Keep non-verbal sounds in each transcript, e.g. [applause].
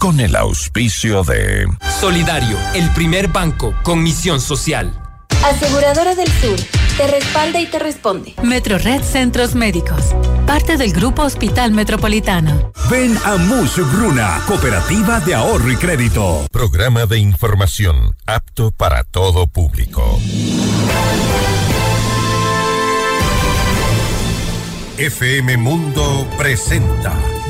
con el auspicio de Solidario, el primer banco con misión social. Aseguradora del Sur, te respalda y te responde. Metro Red Centros Médicos, parte del Grupo Hospital Metropolitano. Ven a Bruna, Cooperativa de Ahorro y Crédito. Programa de información apto para todo público. FM Mundo presenta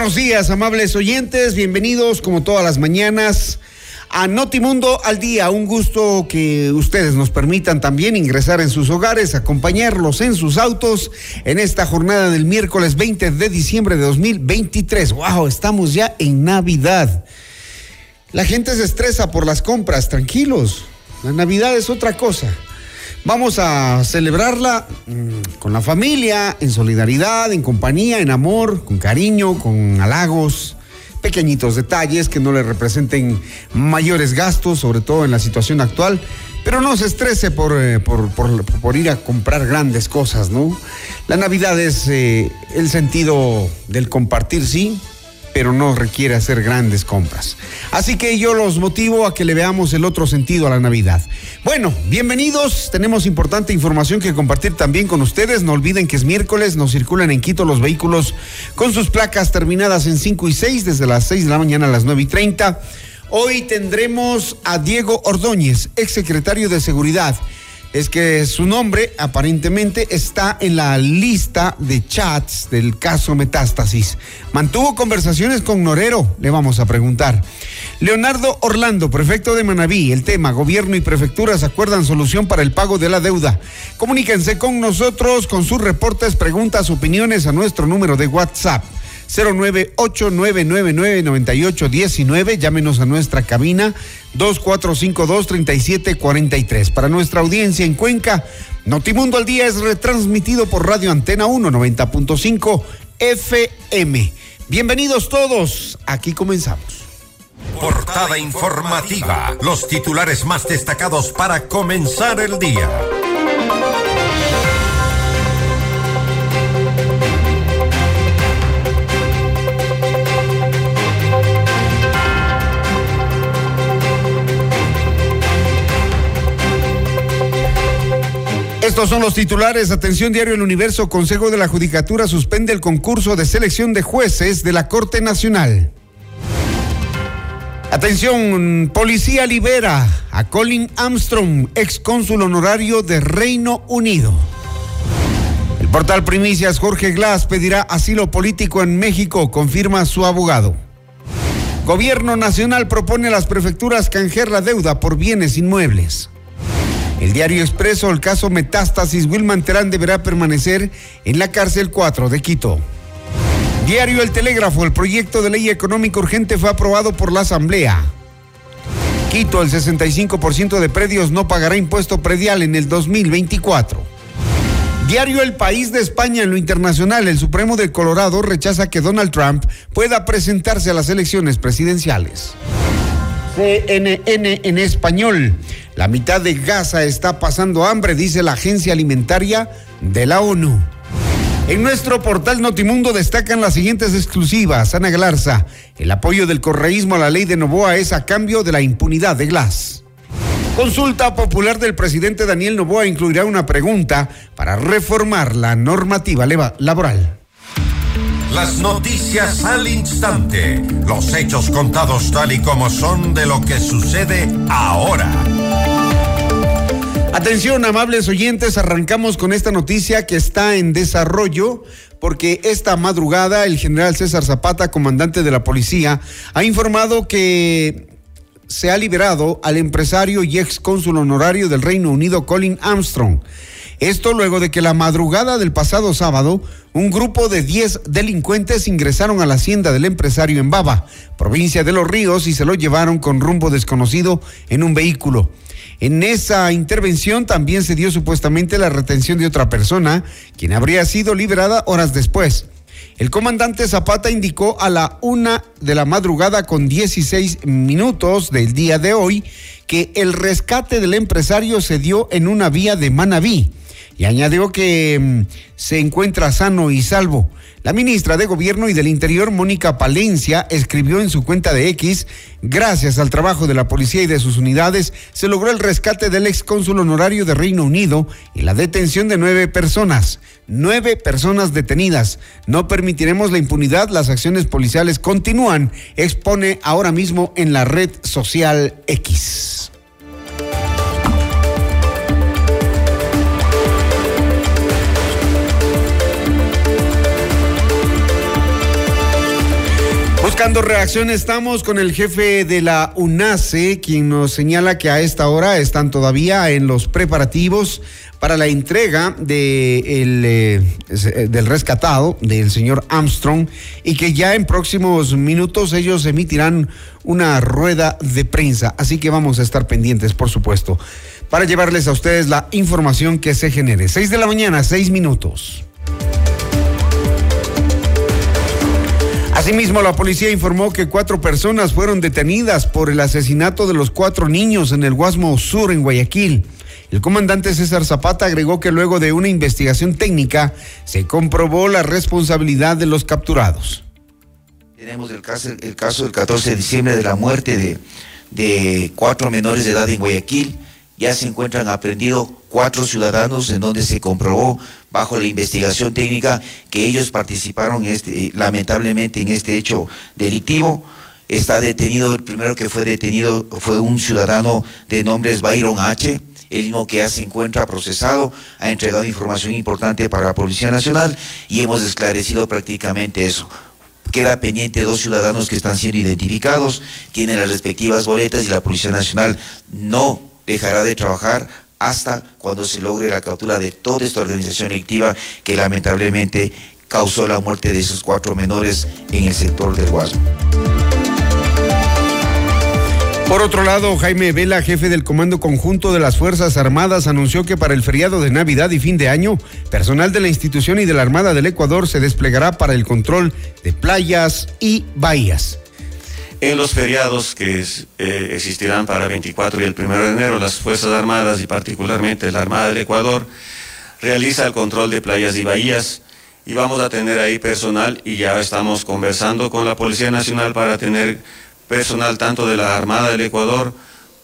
Buenos días, amables oyentes. Bienvenidos, como todas las mañanas, a Notimundo al Día. Un gusto que ustedes nos permitan también ingresar en sus hogares, acompañarlos en sus autos en esta jornada del miércoles 20 de diciembre de 2023. ¡Wow! Estamos ya en Navidad. La gente se estresa por las compras, tranquilos. La Navidad es otra cosa. Vamos a celebrarla mm, con la familia, en solidaridad, en compañía, en amor, con cariño, con halagos, pequeñitos detalles que no le representen mayores gastos, sobre todo en la situación actual. Pero no se estrese por, eh, por, ir a comprar grandes cosas, ¿no? La Navidad es eh, el sentido del compartir, sí, pero no requiere hacer grandes compras. Así que yo los motivo a que le veamos el otro sentido a la Navidad. Bueno, bienvenidos. Tenemos importante información que compartir también con ustedes. No olviden que es miércoles, nos circulan en Quito los vehículos con sus placas terminadas en 5 y 6 desde las 6 de la mañana a las 9 y 30. Hoy tendremos a Diego Ordóñez, exsecretario de Seguridad es que su nombre aparentemente está en la lista de chats del caso Metástasis. Mantuvo conversaciones con Norero, le vamos a preguntar. Leonardo Orlando, prefecto de Manabí, el tema, gobierno y prefecturas acuerdan solución para el pago de la deuda. Comuníquense con nosotros con sus reportes, preguntas, opiniones a nuestro número de WhatsApp 098-999-9819. Llámenos a nuestra cabina 2452-3743. Para nuestra audiencia en Cuenca, Notimundo al Día es retransmitido por Radio Antena 1 90.5 FM. Bienvenidos todos, aquí comenzamos. Portada informativa, los titulares más destacados para comenzar el día. Estos son los titulares. Atención Diario El Universo. Consejo de la Judicatura suspende el concurso de selección de jueces de la Corte Nacional. Atención, policía libera a Colin Armstrong, ex cónsul honorario de Reino Unido. El portal Primicias Jorge Glass pedirá asilo político en México, confirma su abogado. Gobierno Nacional propone a las prefecturas canjear la deuda por bienes inmuebles. El diario Expreso, el caso Metástasis, Wilman Terán deberá permanecer en la cárcel 4 de Quito. Diario El Telégrafo, el proyecto de ley económico urgente fue aprobado por la Asamblea. Quito, el 65% de predios no pagará impuesto predial en el 2024. Diario El País de España en lo internacional, el Supremo de Colorado rechaza que Donald Trump pueda presentarse a las elecciones presidenciales. CNN en español. La mitad de Gaza está pasando hambre, dice la Agencia Alimentaria de la ONU. En nuestro portal Notimundo destacan las siguientes exclusivas. Ana Galarza, el apoyo del correísmo a la ley de Novoa es a cambio de la impunidad de Glass. Consulta popular del presidente Daniel Novoa incluirá una pregunta para reformar la normativa laboral. Las noticias al instante. Los hechos contados tal y como son de lo que sucede ahora. Atención, amables oyentes, arrancamos con esta noticia que está en desarrollo porque esta madrugada el general César Zapata, comandante de la policía, ha informado que se ha liberado al empresario y ex cónsul honorario del Reino Unido, Colin Armstrong. Esto luego de que la madrugada del pasado sábado, un grupo de 10 delincuentes ingresaron a la hacienda del empresario en Baba, provincia de Los Ríos, y se lo llevaron con rumbo desconocido en un vehículo. En esa intervención también se dio supuestamente la retención de otra persona, quien habría sido liberada horas después. El comandante Zapata indicó a la una de la madrugada con 16 minutos del día de hoy que el rescate del empresario se dio en una vía de Manabí y añadió que mm, se encuentra sano y salvo. La ministra de Gobierno y del Interior, Mónica Palencia, escribió en su cuenta de X, gracias al trabajo de la policía y de sus unidades, se logró el rescate del ex cónsul honorario de Reino Unido y la detención de nueve personas. Nueve personas detenidas. No permitiremos la impunidad, las acciones policiales continúan, expone ahora mismo en la red social X. Buscando reacción estamos con el jefe de la UNACE, quien nos señala que a esta hora están todavía en los preparativos para la entrega de el, eh, del rescatado del señor Armstrong y que ya en próximos minutos ellos emitirán una rueda de prensa. Así que vamos a estar pendientes, por supuesto, para llevarles a ustedes la información que se genere. Seis de la mañana, seis minutos. Asimismo, la policía informó que cuatro personas fueron detenidas por el asesinato de los cuatro niños en el Guasmo Sur, en Guayaquil. El comandante César Zapata agregó que luego de una investigación técnica se comprobó la responsabilidad de los capturados. Tenemos el caso, el caso del 14 de diciembre de la muerte de, de cuatro menores de edad en Guayaquil ya se encuentran aprendidos cuatro ciudadanos en donde se comprobó bajo la investigación técnica que ellos participaron este, lamentablemente en este hecho delictivo. Está detenido, el primero que fue detenido fue un ciudadano de nombres Byron H., el mismo que ya se encuentra procesado, ha entregado información importante para la Policía Nacional y hemos esclarecido prácticamente eso. Queda pendiente dos ciudadanos que están siendo identificados, tienen las respectivas boletas y la Policía Nacional no dejará de trabajar hasta cuando se logre la captura de toda esta organización delictiva que lamentablemente causó la muerte de esos cuatro menores en el sector del Guasmo. Por otro lado, Jaime Vela, jefe del Comando Conjunto de las Fuerzas Armadas, anunció que para el feriado de Navidad y fin de año, personal de la institución y de la Armada del Ecuador se desplegará para el control de playas y bahías. En los feriados que eh, existirán para el 24 y el 1 de enero, las Fuerzas Armadas y particularmente la Armada del Ecuador realiza el control de playas y bahías y vamos a tener ahí personal y ya estamos conversando con la Policía Nacional para tener personal tanto de la Armada del Ecuador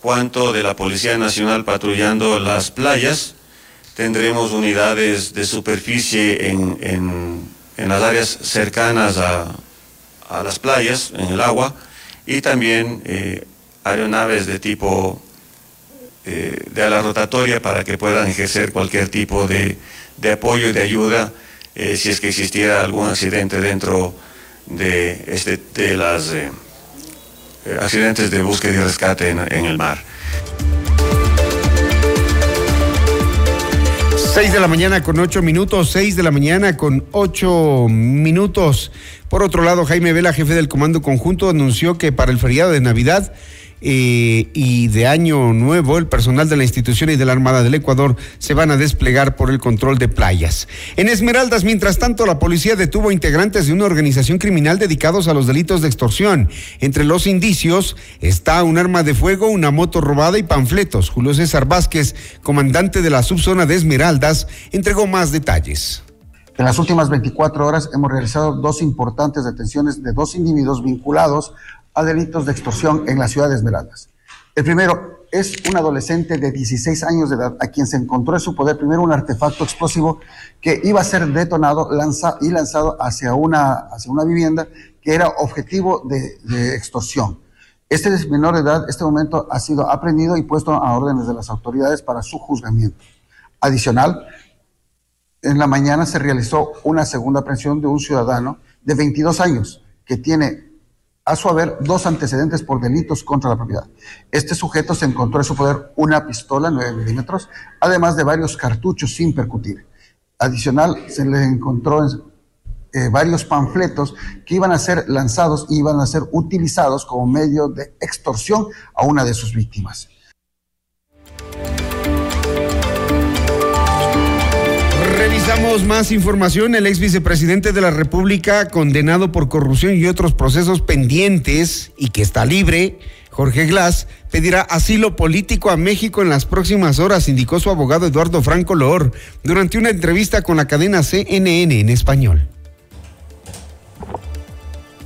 cuanto de la Policía Nacional patrullando las playas. Tendremos unidades de superficie en, las áreas cercanas a, a las playas, en el agua y también eh, aeronaves de tipo eh, de ala rotatoria para que puedan ejercer cualquier tipo de, apoyo y de ayuda eh, si es que existiera algún accidente dentro de, este, de las accidentes de búsqueda y rescate en el mar. 6 de la mañana con 8 minutos, 6 de la mañana con 8 minutos. Por otro lado, Jaime Vela, jefe del Comando Conjunto, anunció que para el feriado de Navidad eh, y de Año Nuevo, el personal de la institución y de la Armada del Ecuador se van a desplegar por el control de playas. En Esmeraldas, mientras tanto, la policía detuvo integrantes de una organización criminal dedicados a los delitos de extorsión. Entre los indicios está un arma de fuego, una moto robada y panfletos. Julio César Vázquez, comandante de la subzona de Esmeraldas, entregó más detalles. En las últimas 24 horas hemos realizado dos importantes detenciones de dos individuos vinculados a delitos de extorsión en la ciudad de Esmeraldas. El primero, es un adolescente de 16 años de edad a quien se encontró en su poder primero un artefacto explosivo que iba a ser detonado y lanzado hacia una, hacia una vivienda que era objetivo de, de extorsión. Este menor de edad, este momento, ha sido aprendido y puesto a órdenes de las autoridades para su juzgamiento. Adicional, en la mañana se realizó una segunda aprehensión de un ciudadano de 22 años que tiene a su haber dos antecedentes por delitos contra la propiedad. Este sujeto se encontró en su poder una pistola 9 milímetros, además de varios cartuchos sin percutir. Adicional, se le encontró en eh, varios panfletos que iban a ser lanzados y iban a ser utilizados como medio de extorsión a una de sus víctimas. Revisamos más información. El ex vicepresidente de la República, condenado por corrupción y otros procesos pendientes y que está libre, Jorge Glass, pedirá asilo político a México en las próximas horas, indicó su abogado Eduardo Franco Loor durante una entrevista con la cadena CNN en español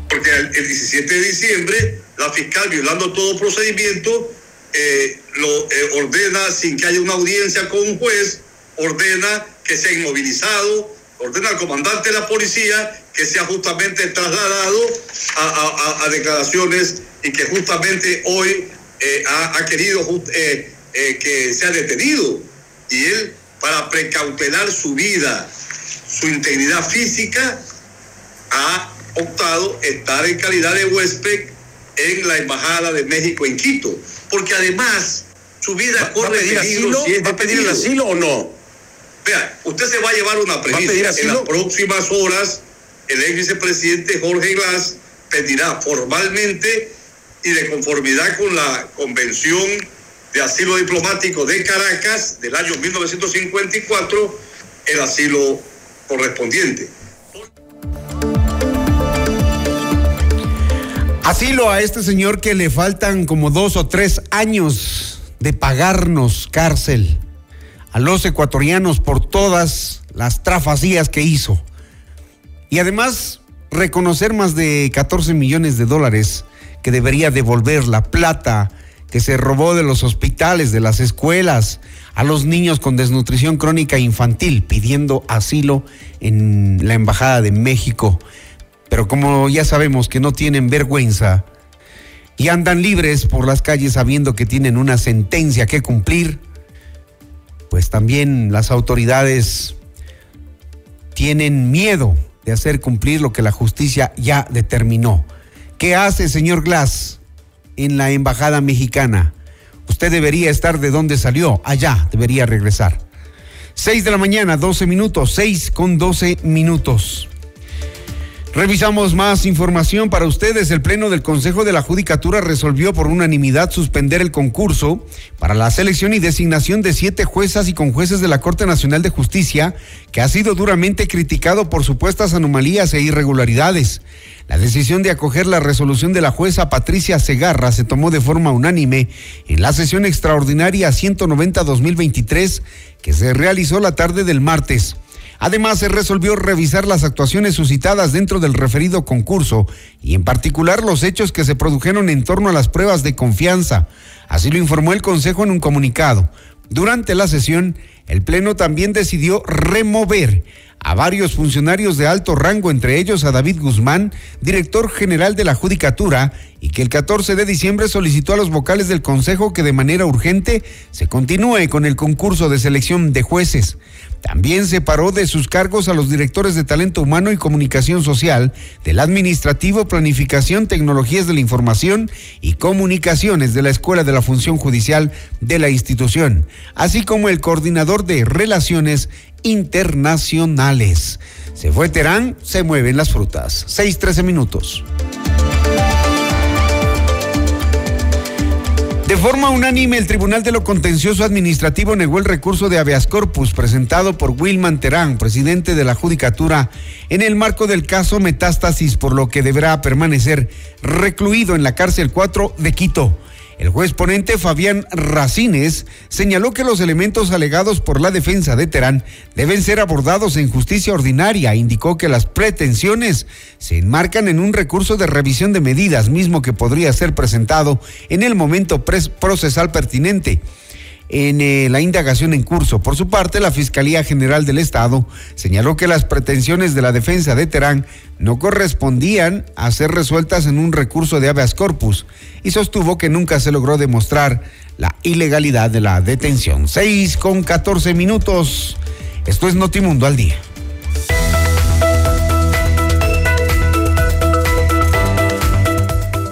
porque el, 17 de diciembre la fiscal, violando todo procedimiento, eh, lo eh, ordena sin que haya una audiencia con un juez, ordena que sea inmovilizado, ordena al comandante de la policía que sea justamente trasladado a, declaraciones y que justamente hoy eh, ha, querido que sea detenido. Y él, para precautelar su vida, su integridad física, ha optado estar en calidad de huésped en la Embajada de México en Quito, porque además su vida corre peligro si es ¿Va a pedir el asilo o no? Vea, usted se va a llevar una premisa. En las próximas horas, el ex vicepresidente Jorge Glass pedirá formalmente y de conformidad con la Convención de Asilo Diplomático de Caracas del año 1954 el asilo correspondiente. Asilo a este señor que le faltan como dos o tres años de pagarnos cárcel a los ecuatorianos por todas las trafacías que hizo. Y además reconocer más de 14 millones de dólares que debería devolver la plata que se robó de los hospitales, de las escuelas, a los niños con desnutrición crónica infantil, pidiendo asilo en la Embajada de México pero como ya sabemos que no tienen vergüenza y andan libres por las calles sabiendo que tienen una sentencia que cumplir, pues también las autoridades tienen miedo de hacer cumplir lo que la justicia ya determinó. ¿Qué hace, señor Glass, en la embajada mexicana? Usted debería estar de donde salió, allá debería regresar. 6 de la mañana, 12 minutos, 6 con 12 minutos. Revisamos más información para ustedes. El Pleno del Consejo de la Judicatura resolvió por unanimidad suspender el concurso para la selección y designación de siete juezas y conjueces de la Corte Nacional de Justicia, que ha sido duramente criticado por supuestas anomalías e irregularidades. La decisión de acoger la resolución de la jueza Patricia Segarra se tomó de forma unánime en la sesión extraordinaria 190-2023 que se realizó la tarde del martes. Además, se resolvió revisar las actuaciones suscitadas dentro del referido concurso y en particular los hechos que se produjeron en torno a las pruebas de confianza. Así lo informó el Consejo en un comunicado. Durante la sesión, el Pleno también decidió remover a varios funcionarios de alto rango, entre ellos a David Guzmán, director general de la Judicatura, y que el 14 de diciembre solicitó a los vocales del Consejo que de manera urgente se continúe con el concurso de selección de jueces. También separó de sus cargos a los directores de talento humano y comunicación social, del administrativo, planificación, tecnologías de la información y comunicaciones de la Escuela de la Función Judicial de la institución, así como el coordinador de relaciones internacionales. Se fue Terán, se mueven las frutas. 6-13 minutos. De forma unánime, el Tribunal de lo Contencioso Administrativo negó el recurso de habeas corpus presentado por Wilman Terán, presidente de la Judicatura, en el marco del caso Metástasis, por lo que deberá permanecer recluido en la cárcel 4 de Quito. El juez ponente Fabián Racines señaló que los elementos alegados por la defensa de Terán deben ser abordados en justicia ordinaria. Indicó que las pretensiones se enmarcan en un recurso de revisión de medidas, mismo que podría ser presentado en el momento procesal pertinente en eh, la indagación en curso. Por su parte, la Fiscalía General del Estado señaló que las pretensiones de la defensa de Terán no correspondían a ser resueltas en un recurso de habeas corpus y sostuvo que nunca se logró demostrar la ilegalidad de la detención. 6 con 14 minutos. Esto es Notimundo al día.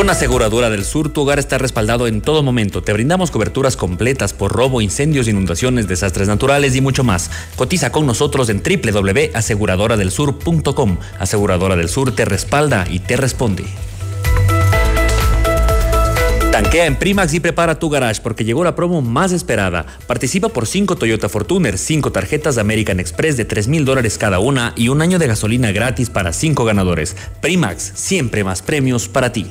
Con Aseguradora del Sur, tu hogar está respaldado en todo momento. Te brindamos coberturas completas por robo, incendios, inundaciones, desastres naturales y mucho más. Cotiza con nosotros en www.aseguradoradelsur.com. Aseguradora del Sur te respalda y te responde. Tanquea en Primax y prepara tu garage porque llegó la promo más esperada. Participa por 5 Toyota Fortuner, 5 tarjetas de American Express de 3 mil dólares cada una y un año de gasolina gratis para 5 ganadores. Primax, siempre más premios para ti.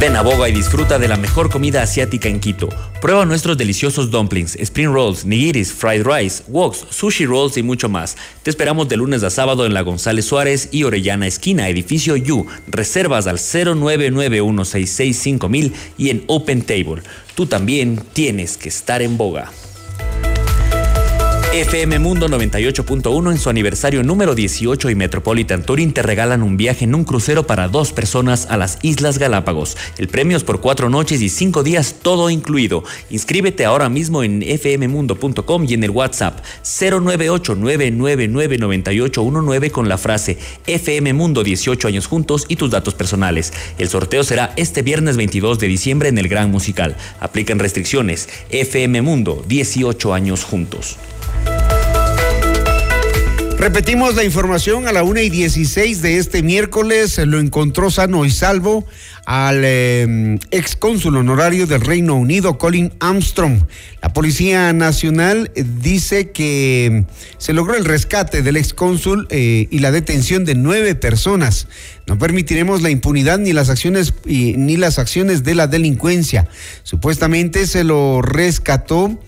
Ven a Boga y disfruta de la mejor comida asiática en Quito. Prueba nuestros deliciosos dumplings, spring rolls, nigiris, fried rice, woks, sushi rolls y mucho más. Te esperamos de lunes a sábado en la González Suárez y Orellana Esquina, edificio U. Reservas al 0991665000 y en Open Table. Tú también tienes que estar en Boga. FM Mundo 98.1 en su aniversario número 18 y Metropolitan Touring te regalan un viaje en un crucero para dos personas a las Islas Galápagos. El premio es por cuatro noches y cinco días, todo incluido. Inscríbete ahora mismo en fmmundo.com y en el WhatsApp 098 con la frase FM Mundo 18 años juntos y tus datos personales. El sorteo será este viernes 22 de diciembre en el Gran Musical. Aplican restricciones. FM Mundo 18 años juntos. Repetimos la información a la una y 16 de este miércoles. Lo encontró sano y salvo al eh, ex cónsul honorario del Reino Unido, Colin Armstrong. La Policía Nacional dice que se logró el rescate del ex cónsul eh, y la detención de nueve personas. No permitiremos la impunidad ni las acciones ni las acciones de la delincuencia. Supuestamente se lo rescató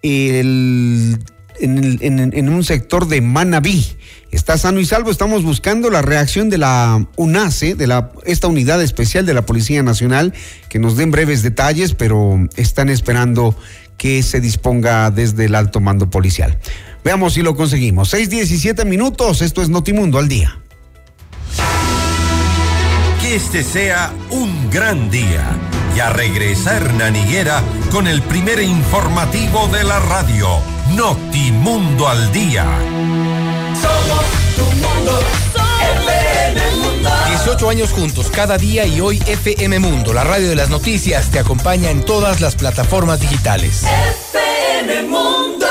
el en, un sector de Manabí. Está sano y salvo. Estamos buscando la reacción de la UNACE, de la, esta unidad especial de la Policía Nacional, que nos den breves detalles, pero están esperando que se disponga desde el alto mando policial. Veamos si lo conseguimos. 6:17 minutos. Esto es Notimundo al día. Que este sea un gran día. Y a regresar Hernán con el primer informativo de la radio Notimundo al día. Somos tu mundo, FM Mundo. 18 años juntos, cada día y hoy FM Mundo, la radio de las noticias, te acompaña en todas las plataformas digitales. FM Mundo.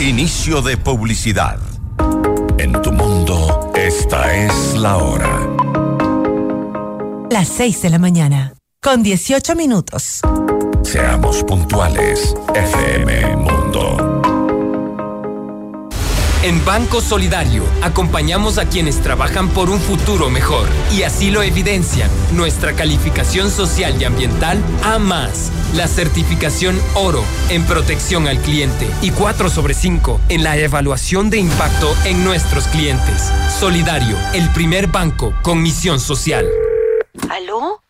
Inicio de publicidad. En tu mundo, esta es la hora. Las 6 de la mañana, con 18 minutos. Seamos puntuales, FM Mundo. En Banco Solidario acompañamos a quienes trabajan por un futuro mejor y así lo evidencian nuestra calificación social y ambiental A más, la certificación oro en protección al cliente y 4 sobre 5 en la evaluación de impacto en nuestros clientes. Solidario, el primer banco con misión social. ¿Aló?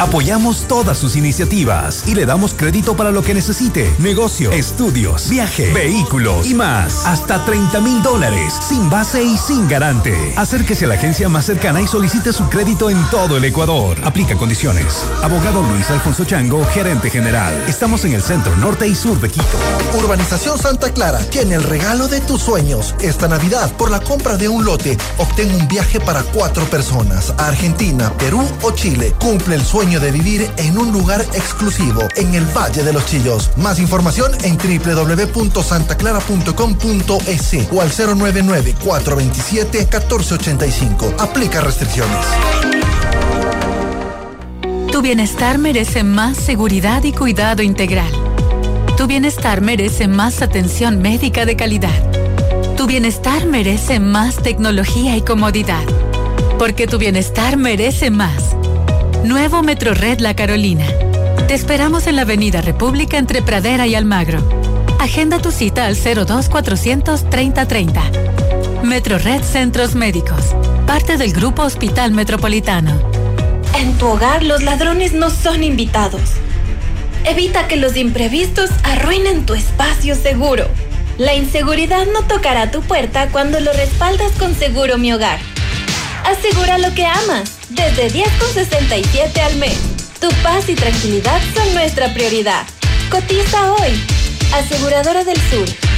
Apoyamos todas sus iniciativas y le damos crédito para lo que necesite. Negocio, estudios, viaje, vehículos y más. Hasta 30 mil dólares, sin base y sin garante. Acérquese a la agencia más cercana y solicite su crédito en todo el Ecuador. Aplica condiciones. Abogado Luis Alfonso Chango, gerente general. Estamos en el centro norte y sur de Quito. Urbanización Santa Clara tiene el regalo de tus sueños. Esta Navidad, por la compra de un lote, obtén un viaje para cuatro personas a Argentina, Perú o Chile. Cumple el sueño de vivir en un lugar exclusivo en el Valle de los Chillos. Más información en www.santaclara.com.es o al 099-427-1485. Aplica restricciones. Tu bienestar merece más seguridad y cuidado integral. Tu bienestar merece más atención médica de calidad. Tu bienestar merece más tecnología y comodidad. Porque tu bienestar merece más. Nuevo Metro Red La Carolina. Te esperamos en la Avenida República entre Pradera y Almagro. Agenda tu cita al 02 430 30. Metro Red Centros Médicos. Parte del Grupo Hospital Metropolitano. En tu hogar los ladrones no son invitados. Evita que los imprevistos arruinen tu espacio seguro. La inseguridad no tocará tu puerta cuando lo respaldas con Seguro Mi Hogar. Asegura lo que amas, desde 10,67 al mes. Tu paz y tranquilidad son nuestra prioridad. Cotiza hoy. Aseguradora del Sur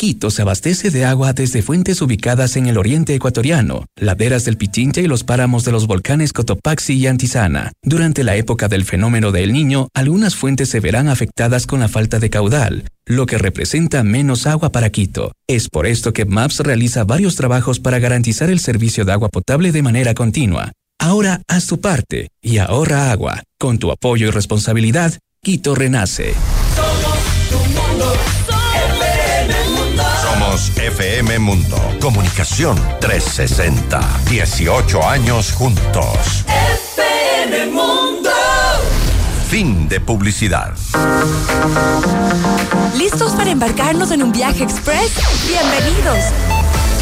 Quito se abastece de agua desde fuentes ubicadas en el oriente ecuatoriano, laderas del Pichincha y los páramos de los volcanes Cotopaxi y Antizana. Durante la época del fenómeno del Niño, algunas fuentes se verán afectadas con la falta de caudal, lo que representa menos agua para Quito. Es por esto que MAPS realiza varios trabajos para garantizar el servicio de agua potable de manera continua. Ahora haz tu parte y ahorra agua. Con tu apoyo y responsabilidad, Quito renace. Somos FM Mundo. Comunicación 360. 18 años juntos. FM Mundo. Fin de publicidad. ¿Listos para embarcarnos en un viaje express? Bienvenidos.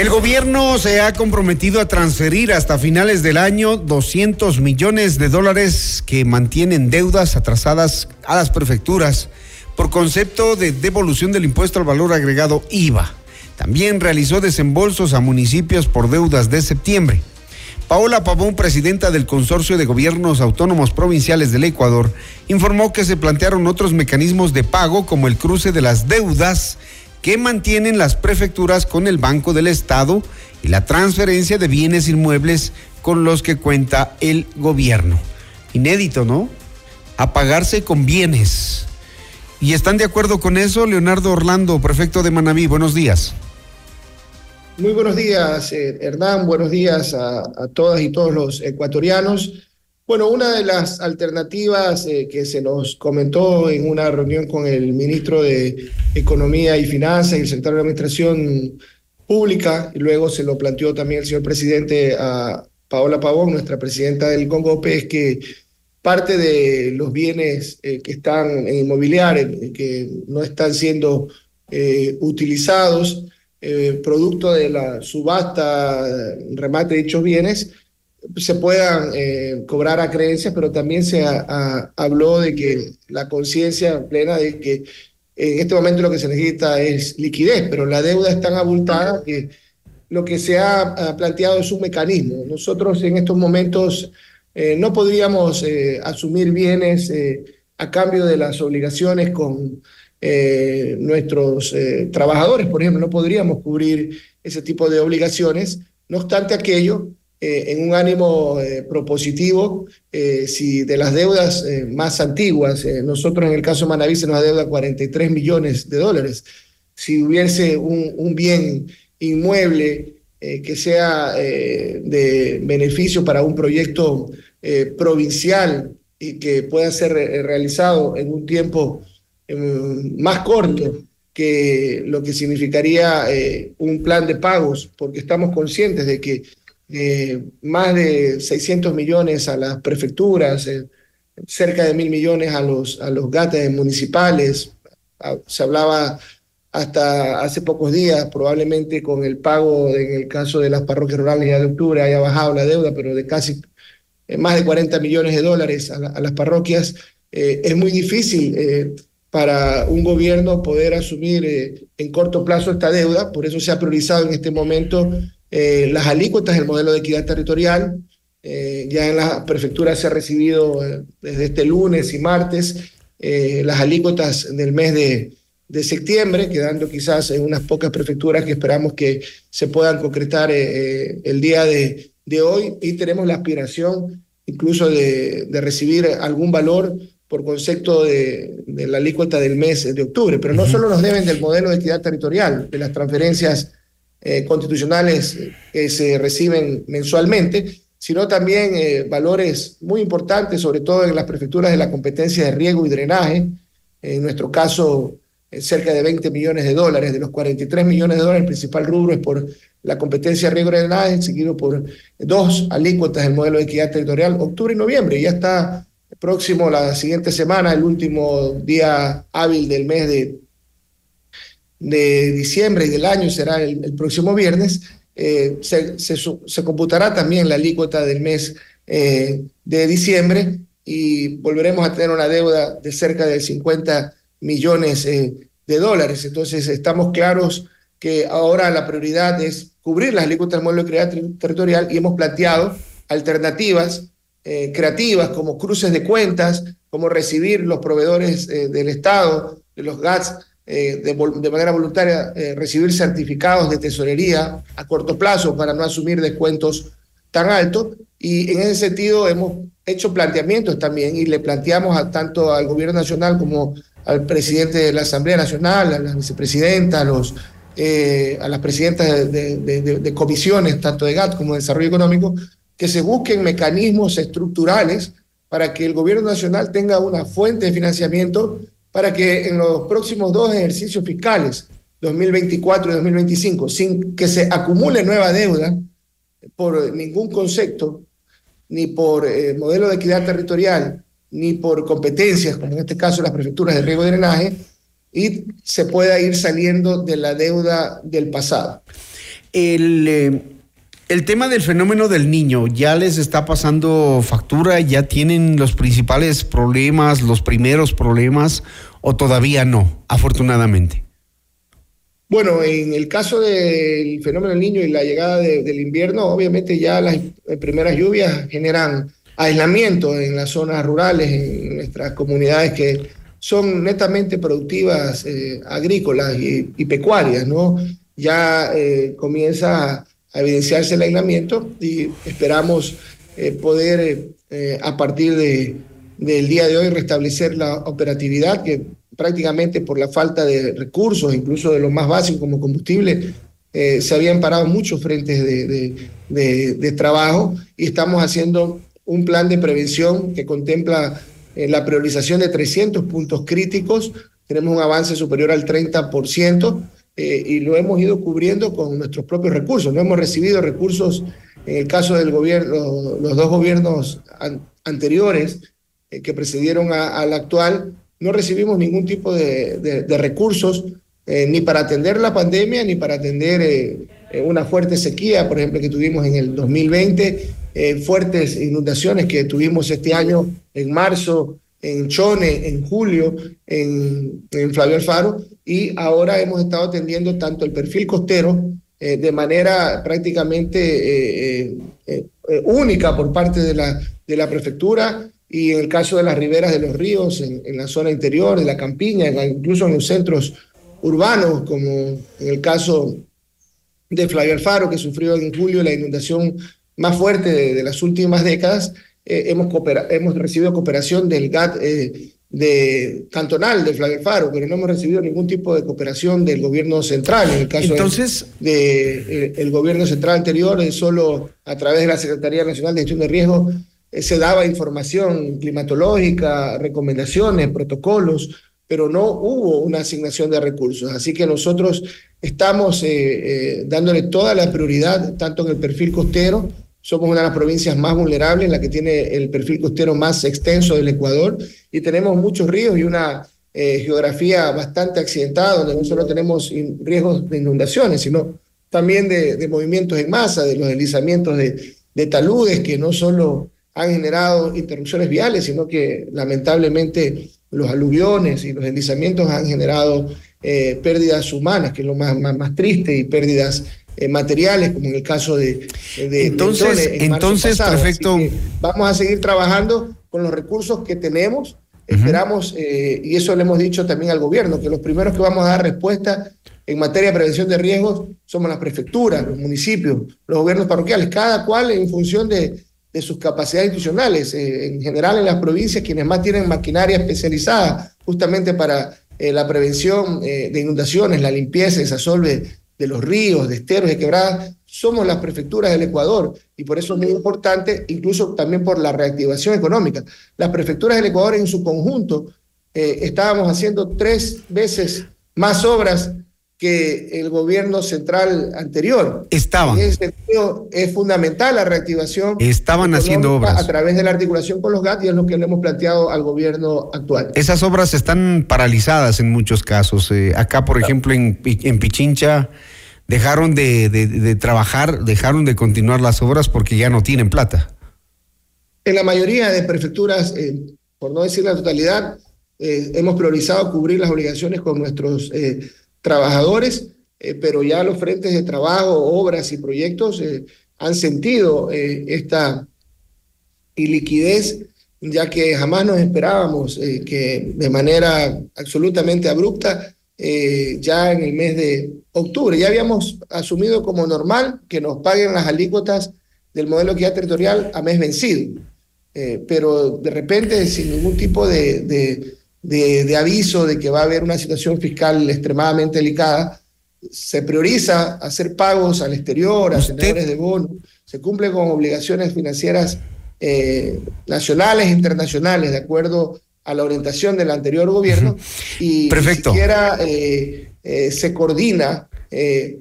El gobierno se ha comprometido a transferir hasta finales del año 200 millones de dólares que mantienen deudas atrasadas a las prefecturas por concepto de devolución del impuesto al valor agregado IVA. También realizó desembolsos a municipios por deudas de septiembre. Paola Pavón, presidenta del Consorcio de Gobiernos Autónomos Provinciales del Ecuador, informó que se plantearon otros mecanismos de pago como el cruce de las deudas que mantienen las prefecturas con el Banco del Estado y la transferencia de bienes inmuebles con los que cuenta el gobierno. Inédito, ¿no? A pagarse con bienes. ¿Y están de acuerdo con eso? Leonardo Orlando, prefecto de Manabí, buenos días. Muy buenos días, eh, Hernán, buenos días a, todas y todos los ecuatorianos. Bueno, una de las alternativas eh, que se nos comentó en una reunión con el ministro de Economía y Finanzas y el secretario de Administración Pública, y luego se lo planteó también el señor presidente a Paola Pavón, nuestra presidenta del Congope, es que parte de los bienes eh, que están en inmobiliario, que no están siendo utilizados, eh, producto de la subasta, remate de dichos bienes, se puedan eh, cobrar a creencias, pero también se habló de que la conciencia plena de que en este momento lo que se necesita es liquidez, pero la deuda es tan abultada que lo que se ha, planteado es un mecanismo. Nosotros en estos momentos eh, no podríamos asumir bienes a cambio de las obligaciones con eh, nuestros eh, trabajadores, por ejemplo, no podríamos cubrir ese tipo de obligaciones. No obstante aquello, eh, en un ánimo propositivo, si de las deudas más antiguas, nosotros en el caso de Manaví se nos adeuda 43 millones de dólares, si hubiese un, bien inmueble que sea de beneficio para un proyecto provincial y que pueda ser realizado en un tiempo Em, más corto que lo que significaría eh, un plan de pagos, porque estamos conscientes de que eh, más de 600 millones a las prefecturas, eh, cerca de mil millones a los, a los gates municipales, ah, se hablaba hasta hace pocos días, probablemente con el pago en el caso de las parroquias rurales ya de octubre haya bajado la deuda, pero de casi más de 40 millones de dólares a, las parroquias, es muy difícil para un gobierno poder asumir eh, en corto plazo esta deuda. Por eso se ha priorizado en este momento eh, las alícuotas del modelo de equidad territorial. Eh, ya en las prefecturas se ha recibido desde este lunes y martes las alícuotas del mes de, de, septiembre, quedando quizás en unas pocas prefecturas que esperamos que se puedan concretar el día de, de, hoy. Y tenemos la aspiración incluso de, de recibir algún valor por concepto de, la alícuota del mes de octubre, pero no solo nos deben del modelo de equidad territorial, de las transferencias eh, constitucionales que se reciben mensualmente, sino también eh, valores muy importantes, sobre todo en las prefecturas de la competencia de riego y drenaje, en nuestro caso eh, cerca de 20 millones de dólares, de los 43 millones de dólares, el principal rubro es por la competencia de riego y drenaje, seguido por dos alícuotas del modelo de equidad territorial, octubre y noviembre, ya está próximo, la siguiente semana, el último día hábil del mes de, de diciembre y del año será el, próximo viernes, eh, se, computará también la alícuota del mes eh, de diciembre y volveremos a tener una deuda de cerca de 50 millones eh, de dólares. Entonces estamos claros que ahora la prioridad es cubrir las alícuotas del modelo de territorial y hemos planteado alternativas creativas como cruces de cuentas, como recibir los proveedores del Estado, de los GATS, eh, de, manera voluntaria, recibir certificados de tesorería a corto plazo para no asumir descuentos tan altos. Y en ese sentido hemos hecho planteamientos también y le planteamos a, tanto al gobierno nacional como al presidente de la Asamblea Nacional, a la vicepresidenta, a, los, a las presidentas de, de, comisiones, tanto de GATS como de Desarrollo Económico, que se busquen mecanismos estructurales para que el gobierno nacional tenga una fuente de financiamiento para que en los próximos dos ejercicios fiscales, 2024 y 2025, sin que se acumule nueva deuda por ningún concepto, ni por eh, modelo de equidad territorial, ni por competencias, como en este caso las prefecturas de riego y drenaje, y se pueda ir saliendo de la deuda del pasado. El, eh, el tema del fenómeno del niño, ¿ya les está pasando factura? ¿Ya tienen los principales problemas, los primeros problemas o todavía no, afortunadamente? Bueno, en el caso del fenómeno del niño y la llegada del invierno, obviamente ya las primeras lluvias generan aislamiento en las zonas rurales, en nuestras comunidades que son netamente productivas agrícolas y, pecuarias, ¿no? Ya comienza a evidenciarse el aislamiento y esperamos poder a partir de, del día de hoy restablecer la operatividad que prácticamente por la falta de recursos, incluso de lo más básico como combustible, eh, se habían parado muchos frentes de, de, trabajo y estamos haciendo un plan de prevención que contempla eh, la priorización de 300 puntos críticos. Tenemos un avance superior al 30% eh, y lo hemos ido cubriendo con nuestros propios recursos. No hemos recibido recursos, en el caso del gobierno, los dos gobiernos anteriores que precedieron al actual, no recibimos ningún tipo de, recursos eh, ni para atender la pandemia ni para atender eh, eh, una fuerte sequía, por ejemplo, que tuvimos en el 2020, fuertes inundaciones que tuvimos este año en marzo, en Chone, en julio, en, en Flavio Alfaro, y ahora hemos estado atendiendo tanto el perfil costero de manera prácticamente única por parte de la, de la prefectura y en el caso de las riberas de los ríos, en, la zona interior, de la campiña, incluso en los centros urbanos, como en el caso de Flavio Alfaro, que sufrió en julio la inundación más fuerte de, las últimas décadas, eh, hemos, hemos recibido cooperación del GAT eh, de, cantonal de Flavio Alfaro, pero no hemos recibido ningún tipo de cooperación del gobierno central. En el caso Entonces, de, eh, el gobierno central anterior, es solo a través de la Secretaría Nacional de Gestión de Riesgo eh, se daba información climatológica, recomendaciones, protocolos, pero no hubo una asignación de recursos. Así que nosotros estamos eh, eh, dándole toda la prioridad, tanto en el perfil costero, somos una de las provincias más vulnerables, la que tiene el perfil costero más extenso del Ecuador, y tenemos muchos ríos y una geografía bastante accidentada, donde no solo tenemos riesgos de inundaciones, sino también de, movimientos en masa, de los deslizamientos de, de taludes, que no solo han generado interrupciones viales, sino que lamentablemente los aluviones y los deslizamientos han generado eh, pérdidas humanas, que es lo más, más, triste, y pérdidas eh, materiales, como en el caso de... de entonces, entonces perfecto. Vamos a seguir trabajando con los recursos que tenemos. Esperamos, eh, y eso le hemos dicho también al gobierno, que los primeros que vamos a dar respuesta en materia de prevención de riesgos somos las prefecturas, los municipios, los gobiernos parroquiales, cada cual en función de, de sus capacidades institucionales. Eh, en general en las provincias, quienes más tienen maquinaria especializada justamente para eh, la prevención eh, de inundaciones, la limpieza, desasolve de los ríos, de esteros, de quebradas, somos las prefecturas del Ecuador y por eso es muy importante, incluso también por la reactivación económica. Las prefecturas del Ecuador en su conjunto estábamos haciendo tres veces más obras que el gobierno central anterior. Estaban. En ese sentido, es fundamental la reactivación. Estaban haciendo obras. A través de la articulación con los GAT y es lo que le hemos planteado al gobierno actual. Esas obras están paralizadas en muchos casos. Eh, acá, por ejemplo, en, en Pichincha, dejaron de, trabajar, dejaron de continuar las obras porque ya no tienen plata. En la mayoría de prefecturas, eh, por no decir la totalidad, eh, hemos priorizado cubrir las obligaciones con nuestros trabajadores, eh, pero ya los frentes de trabajo, obras y proyectos eh, han sentido eh, esta iliquidez, ya que jamás nos esperábamos que de manera absolutamente abrupta, ya en el mes de octubre, ya habíamos asumido como normal que nos paguen las alícuotas del modelo guía territorial a mes vencido. pero de repente, sin ningún tipo de de, aviso de que va a haber una situación fiscal extremadamente delicada, se prioriza hacer pagos al exterior, a tenedores de bonos, se cumple con obligaciones financieras eh, nacionales e internacionales, de acuerdo a la orientación del anterior gobierno, y ni siquiera eh, eh, se coordina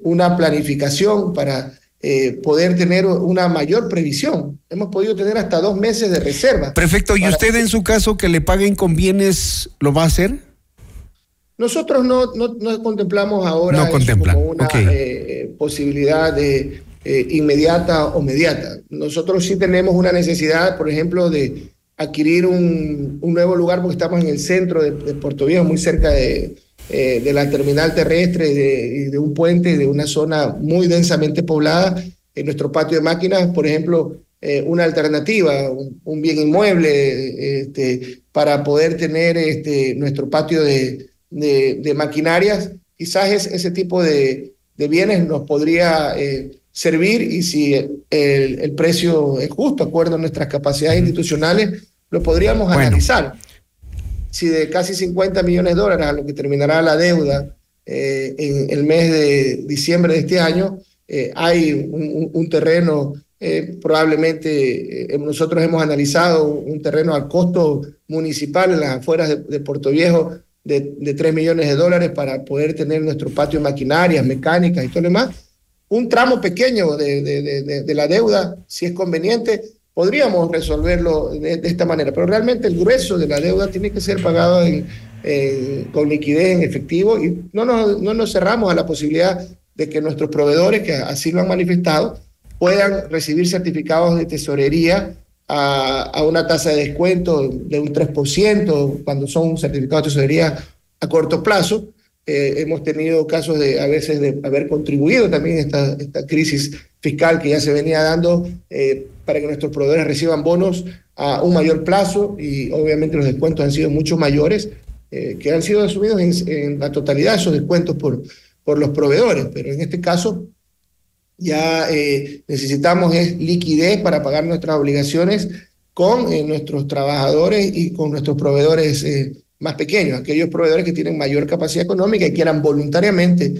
una planificación para eh, poder tener una mayor previsión. Hemos podido tener hasta dos meses de reserva. Perfecto. ¿Y usted en su caso que le paguen con bienes lo va a hacer? Nosotros no, no, contemplamos ahora no como una eh, posibilidad de, eh, inmediata o mediata. Nosotros sí tenemos una necesidad, por ejemplo, de adquirir un, un nuevo lugar porque estamos en el centro de, de Puerto Viejo, muy cerca de, eh, de la terminal terrestre y de, un puente de una zona muy densamente poblada. En nuestro patio de máquinas, por ejemplo, eh, una alternativa, un, bien inmueble, este, para poder tener este, nuestro patio de, de, maquinarias, quizás ese tipo de, de, bienes nos podría eh, servir y si el, el, precio es justo, acuerdo a nuestras capacidades institucionales, lo podríamos analizar. Si de casi 50 millones de dólares a lo que terminará la deuda eh, en el mes de diciembre de este año, eh, hay un, terreno, eh, probablemente nosotros hemos analizado un terreno al costo municipal en las afueras de, Puerto Viejo de, de, 3 millones de dólares para poder tener nuestro patio de maquinarias, mecánicas y todo lo demás. Un tramo pequeño de, de la deuda, si es conveniente, podríamos resolverlo de, esta manera, pero realmente el grueso de la deuda tiene que ser pagado con liquidez en efectivo y no nos, no nos cerramos a la posibilidad de que nuestros proveedores, que así lo han manifestado, puedan recibir certificados de tesorería a, una tasa de descuento de un 3% cuando son certificados de tesorería a corto plazo. Eh, hemos tenido casos de a veces de haber contribuido también a esta, esta crisis fiscal que ya se venía dando eh, para que nuestros proveedores reciban bonos a un mayor plazo y obviamente los descuentos han sido mucho mayores, eh, que han sido asumidos en, la totalidad esos descuentos por, por los proveedores, pero en este caso ya eh, necesitamos es liquidez para pagar nuestras obligaciones con nuestros trabajadores y con nuestros proveedores más pequeños, aquellos proveedores que tienen mayor capacidad económica y quieran voluntariamente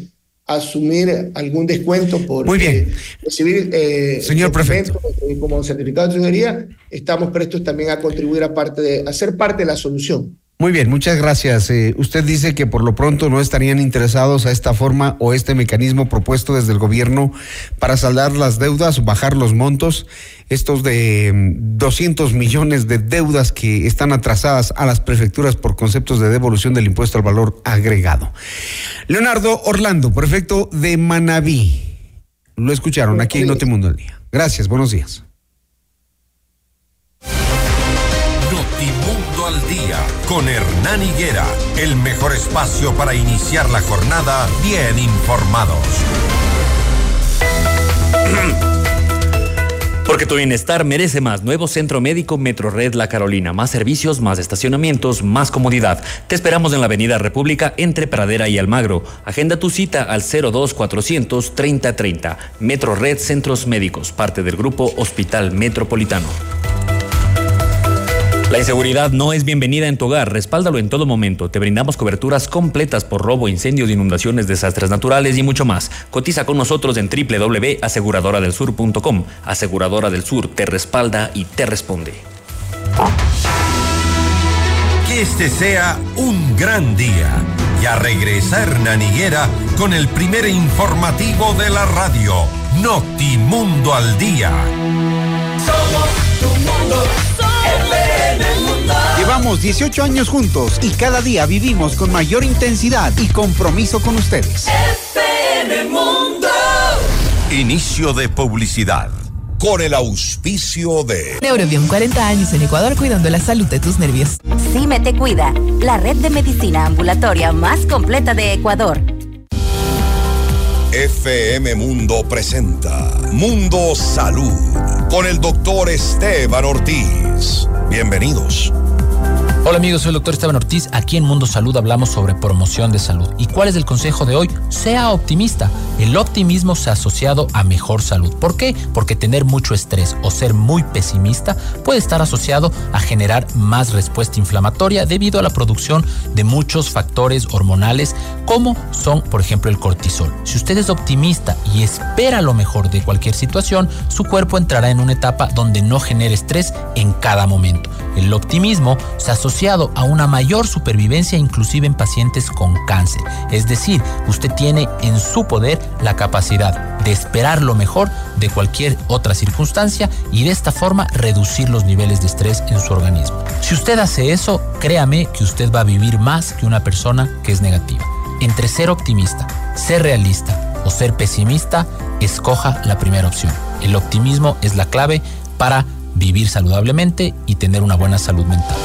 asumir algún descuento por Muy bien. Eh, recibir eh, Señor prefecto. Eh, como certificado de tesorería, estamos prestos también a contribuir a, parte de, a ser parte de la solución. Muy bien, muchas gracias. Eh, usted dice que por lo pronto no estarían interesados a esta forma o este mecanismo propuesto desde el gobierno para saldar las deudas, bajar los montos, estos de 200 mm, millones de deudas que están atrasadas a las prefecturas por conceptos de devolución del impuesto al valor agregado. Leonardo Orlando, prefecto de Manabí. Lo escucharon aquí en Notimundo el Día. Gracias, buenos días. Al día con Hernán Higuera, el mejor espacio para iniciar la jornada bien informados. [clears throat] Porque tu bienestar merece más. Nuevo Centro Médico Metrored La Carolina. Más servicios, más estacionamientos, más comodidad. Te esperamos en la Avenida República entre Pradera y Almagro. Agenda tu cita al 02400 3030. Metrored Centros Médicos, parte del grupo Hospital Metropolitano. La inseguridad no es bienvenida en tu hogar. Respáldalo en todo momento. Te brindamos coberturas completas por robo, incendios, inundaciones, desastres naturales y mucho más. Cotiza con nosotros en www.aseguradoradelsur.com. Aseguradora del Sur te respalda y te responde. Que este sea un gran día. Ya regresa Hernán Higuera con el primer informativo de la radio. Notimundo al día. Somos tu mundo. Llevamos 18 años juntos y cada día vivimos con mayor intensidad y compromiso con ustedes. FM Mundo. Inicio de publicidad. Con el auspicio de Neurobion 40 años en Ecuador cuidando la salud de tus nervios. me te cuida, la red de medicina ambulatoria más completa de Ecuador. FM Mundo presenta Mundo Salud con el doctor Esteban Ortiz. Bienvenidos. Hola amigos, soy el doctor Esteban Ortiz. Aquí en Mundo Salud hablamos sobre promoción de salud. ¿Y cuál es el consejo de hoy? Sea optimista. El optimismo se ha asociado a mejor salud. ¿Por qué? Porque tener mucho estrés o ser muy pesimista puede estar asociado a generar más respuesta inflamatoria debido a la producción de muchos factores hormonales como son, por ejemplo, el cortisol. Si usted es optimista y espera lo mejor de cualquier situación, su cuerpo entrará en una etapa donde no genere estrés en cada momento. El optimismo se asocia a una mayor supervivencia inclusive en pacientes con cáncer. Es decir, usted tiene en su poder la capacidad de esperar lo mejor de cualquier otra circunstancia y de esta forma reducir los niveles de estrés en su organismo. Si usted hace eso, créame que usted va a vivir más que una persona que es negativa. Entre ser optimista, ser realista o ser pesimista, escoja la primera opción. El optimismo es la clave para vivir saludablemente y tener una buena salud mental.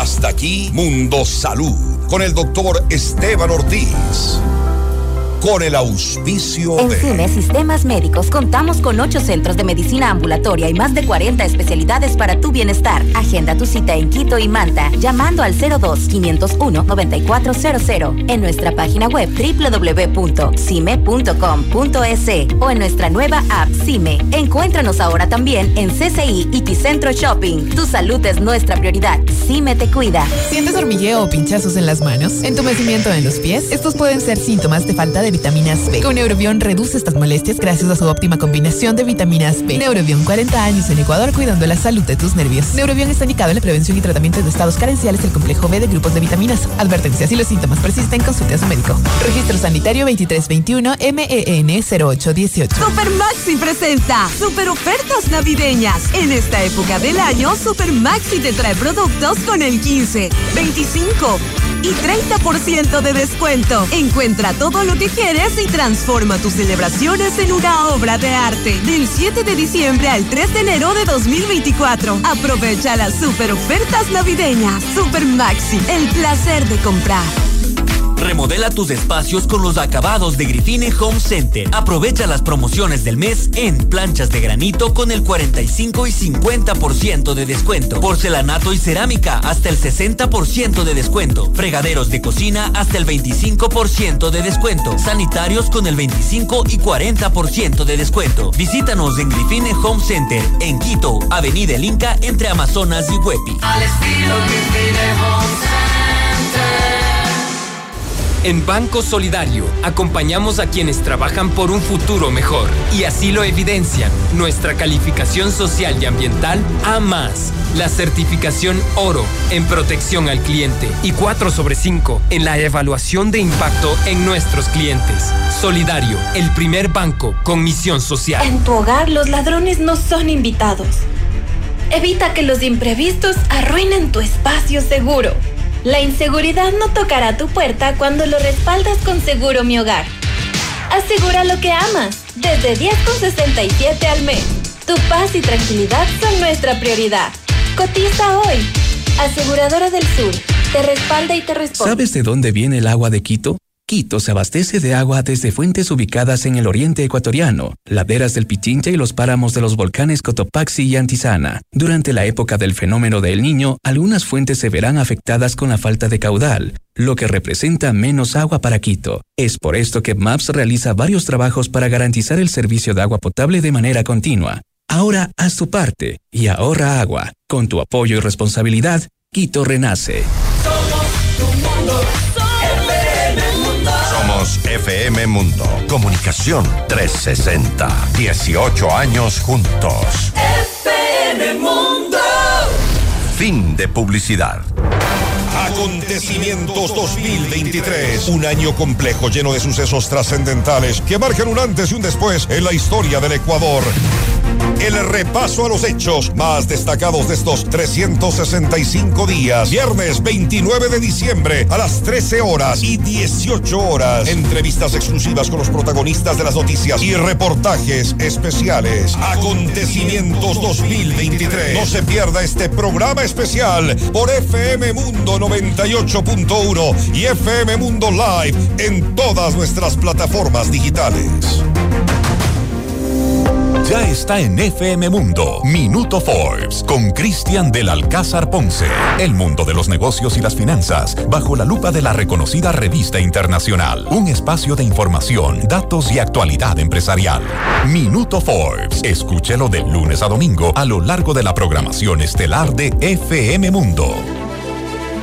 Hasta aquí Mundo Salud con el doctor Esteban Ortiz. Con el auspicio En de... CIME Sistemas Médicos contamos con ocho centros de medicina ambulatoria y más de 40 especialidades para tu bienestar. Agenda tu cita en Quito y Manta llamando al 02-501-9400 en nuestra página web www.cime.com.es o en nuestra nueva app CIME. Encuéntranos ahora también en CCI y Ticentro Shopping. Tu salud es nuestra prioridad. CIME te cuida. ¿Sientes hormigueo o pinchazos en las manos? ¿Entumecimiento en los pies? Estos pueden ser síntomas de falta de vitaminas B. Con Neurobión reduce estas molestias gracias a su óptima combinación de vitaminas B. Neurobión, 40 años en Ecuador cuidando la salud de tus nervios. Neurobión está indicado en la prevención y tratamiento de estados carenciales del complejo B de grupos de vitaminas. Advertencia, si los síntomas persisten, consulte a su médico. Registro sanitario 2321 MEN 0818. Super Maxi presenta super ofertas navideñas. En esta época del año, Super Maxi te trae productos con el 15, 25 y 30% de descuento. Encuentra todo lo que quieres y transforma tus celebraciones en una obra de arte. Del 7 de diciembre al 3 de enero de 2024. Aprovecha las super ofertas navideñas. Super Maxi, el placer de comprar. Remodela tus espacios con los acabados de Grifine Home Center. Aprovecha las promociones del mes en planchas de granito con el 45 y 50% de descuento. Porcelanato y cerámica hasta el 60% de descuento. Fregaderos de cocina hasta el 25% de descuento. Sanitarios con el 25 y 40% de descuento. Visítanos en Grifine Home Center en Quito, Avenida El Inca entre Amazonas y Huepi. Al estilo Grifine Home Center. En Banco Solidario acompañamos a quienes trabajan por un futuro mejor y así lo evidencian nuestra calificación social y ambiental A más, la certificación oro en protección al cliente y 4 sobre 5 en la evaluación de impacto en nuestros clientes. Solidario, el primer banco con misión social. En tu hogar los ladrones no son invitados. Evita que los imprevistos arruinen tu espacio seguro. La inseguridad no tocará tu puerta cuando lo respaldas con Seguro Mi Hogar. Asegura lo que amas, desde 10,67 al mes. Tu paz y tranquilidad son nuestra prioridad. Cotiza hoy. Aseguradora del Sur. Te respalda y te responde. ¿Sabes de dónde viene el agua de Quito? Quito se abastece de agua desde fuentes ubicadas en el oriente ecuatoriano, laderas del Pichincha y los páramos de los volcanes Cotopaxi y Antisana. Durante la época del fenómeno del Niño, algunas fuentes se verán afectadas con la falta de caudal, lo que representa menos agua para Quito. Es por esto que MAPS realiza varios trabajos para garantizar el servicio de agua potable de manera continua. Ahora haz tu parte y ahorra agua. Con tu apoyo y responsabilidad, Quito renace. Somos FM Mundo. Comunicación 360. 18 años juntos. FM Mundo. Fin de publicidad. Acontecimientos 2023. Un año complejo lleno de sucesos trascendentales que marcan un antes y un después en la historia del Ecuador. El repaso a los hechos más destacados de estos 365 días. Viernes 29 de diciembre a las 13 horas y 18 horas. Entrevistas exclusivas con los protagonistas de las noticias y reportajes especiales. Acontecimientos 2023. No se pierda este programa especial por FM Mundo 98.1 y FM Mundo Live en todas nuestras plataformas digitales. Ya está en FM Mundo, Minuto Forbes, con Cristian del Alcázar Ponce. El mundo de los negocios y las finanzas, bajo la lupa de la reconocida revista internacional. Un espacio de información, datos y actualidad empresarial. Minuto Forbes. Escúchelo de lunes a domingo a lo largo de la programación estelar de FM Mundo.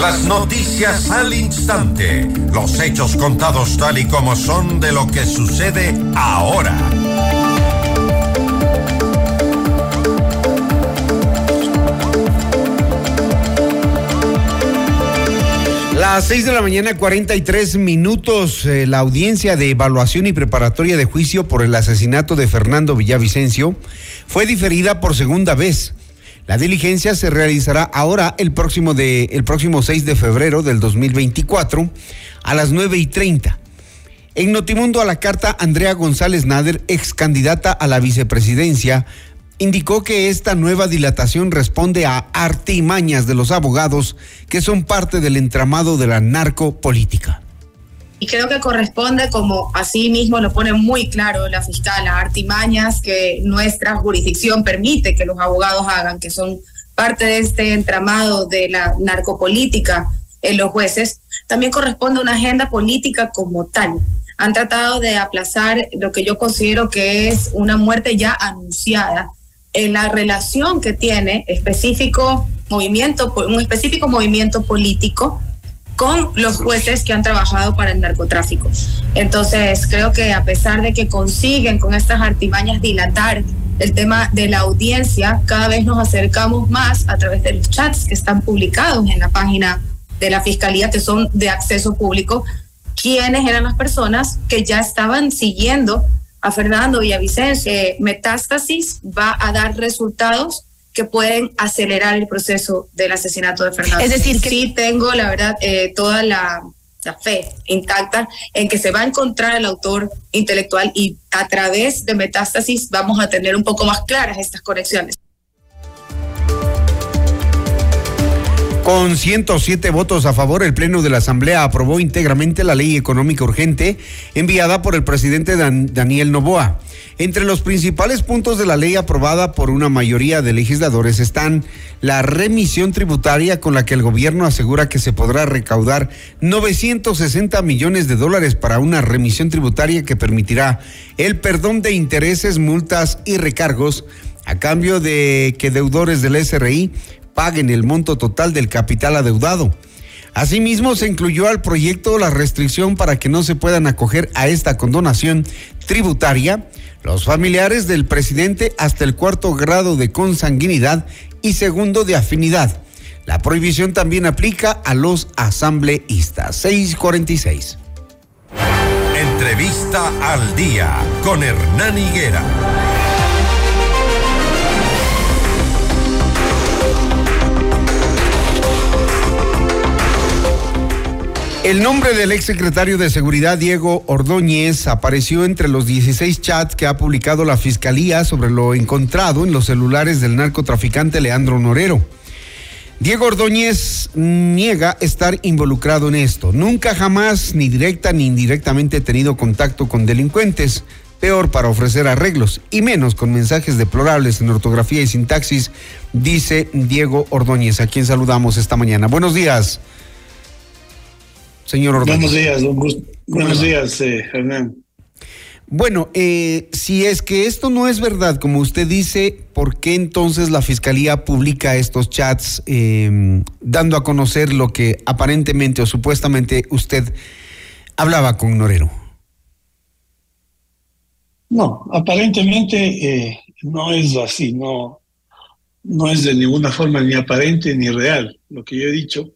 Las noticias al instante. Los hechos contados tal y como son de lo que sucede ahora. Las 6 de la mañana, 43 minutos. eh, la audiencia de evaluación y preparatoria de juicio por el asesinato de Fernando Villavicencio fue diferida por segunda vez. La diligencia se realizará ahora el próximo, de, el próximo 6 de febrero del 2024 a las 9 y 30. En Notimundo a la carta, Andrea González Nader, ex candidata a la vicepresidencia, indicó que esta nueva dilatación responde a artimañas de los abogados que son parte del entramado de la narcopolítica. Y creo que corresponde, como así mismo lo pone muy claro la fiscal, a artimañas que nuestra jurisdicción permite que los abogados hagan, que son parte de este entramado de la narcopolítica en los jueces, también corresponde a una agenda política como tal. Han tratado de aplazar lo que yo considero que es una muerte ya anunciada en la relación que tiene específico movimiento, un específico movimiento político con los jueces que han trabajado para el narcotráfico. Entonces, creo que a pesar de que consiguen con estas artimañas dilatar el tema de la audiencia, cada vez nos acercamos más a través de los chats que están publicados en la página de la Fiscalía, que son de acceso público, quiénes eran las personas que ya estaban siguiendo a Fernando Villavicencio. Eh, Metástasis va a dar resultados que pueden acelerar el proceso del asesinato de Fernando. Es decir, que- sí tengo, la verdad, eh, toda la, la fe intacta en que se va a encontrar el autor intelectual y a través de Metástasis vamos a tener un poco más claras estas conexiones. Con 107 votos a favor, el Pleno de la Asamblea aprobó íntegramente la ley económica urgente enviada por el presidente Dan- Daniel Novoa. Entre los principales puntos de la ley aprobada por una mayoría de legisladores están la remisión tributaria con la que el gobierno asegura que se podrá recaudar 960 millones de dólares para una remisión tributaria que permitirá el perdón de intereses, multas y recargos a cambio de que deudores del SRI paguen el monto total del capital adeudado. Asimismo, se incluyó al proyecto la restricción para que no se puedan acoger a esta condonación tributaria los familiares del presidente hasta el cuarto grado de consanguinidad y segundo de afinidad. La prohibición también aplica a los asambleístas. 646. Entrevista al día con Hernán Higuera. El nombre del exsecretario de Seguridad, Diego Ordóñez, apareció entre los 16 chats que ha publicado la Fiscalía sobre lo encontrado en los celulares del narcotraficante Leandro Norero. Diego Ordóñez niega estar involucrado en esto. Nunca jamás, ni directa ni indirectamente, tenido contacto con delincuentes. Peor para ofrecer arreglos, y menos con mensajes deplorables en ortografía y sintaxis, dice Diego Ordóñez, a quien saludamos esta mañana. Buenos días, señor Ordóñez. Buenos días, don Buenos días, eh, Hernán. Bueno, eh, si es que esto no es verdad, como usted dice, ¿por qué entonces la fiscalía publica estos chats eh, dando a conocer lo que aparentemente o supuestamente usted hablaba con Norero? No, aparentemente eh, no es así, no, no es de ninguna forma ni aparente ni real. Lo que yo he dicho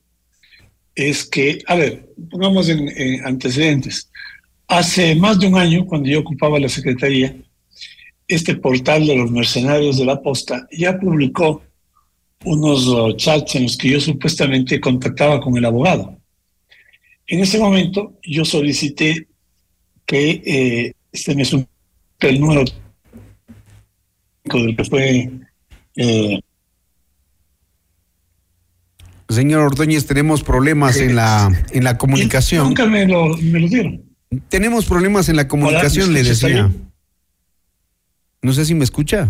es que, a ver, pongamos en, en antecedentes. Hace más de un año, cuando yo ocupaba la secretaría, este portal de los mercenarios de la posta ya publicó unos oh, chats en los que yo supuestamente contactaba con el abogado. En ese momento yo solicité que eh, este me supiera el número del que fue eh, Señor Ordóñez, tenemos problemas en la, en la comunicación. Nunca me lo, me lo dieron. Tenemos problemas en la comunicación, ¿me le decía. No sé si me escucha.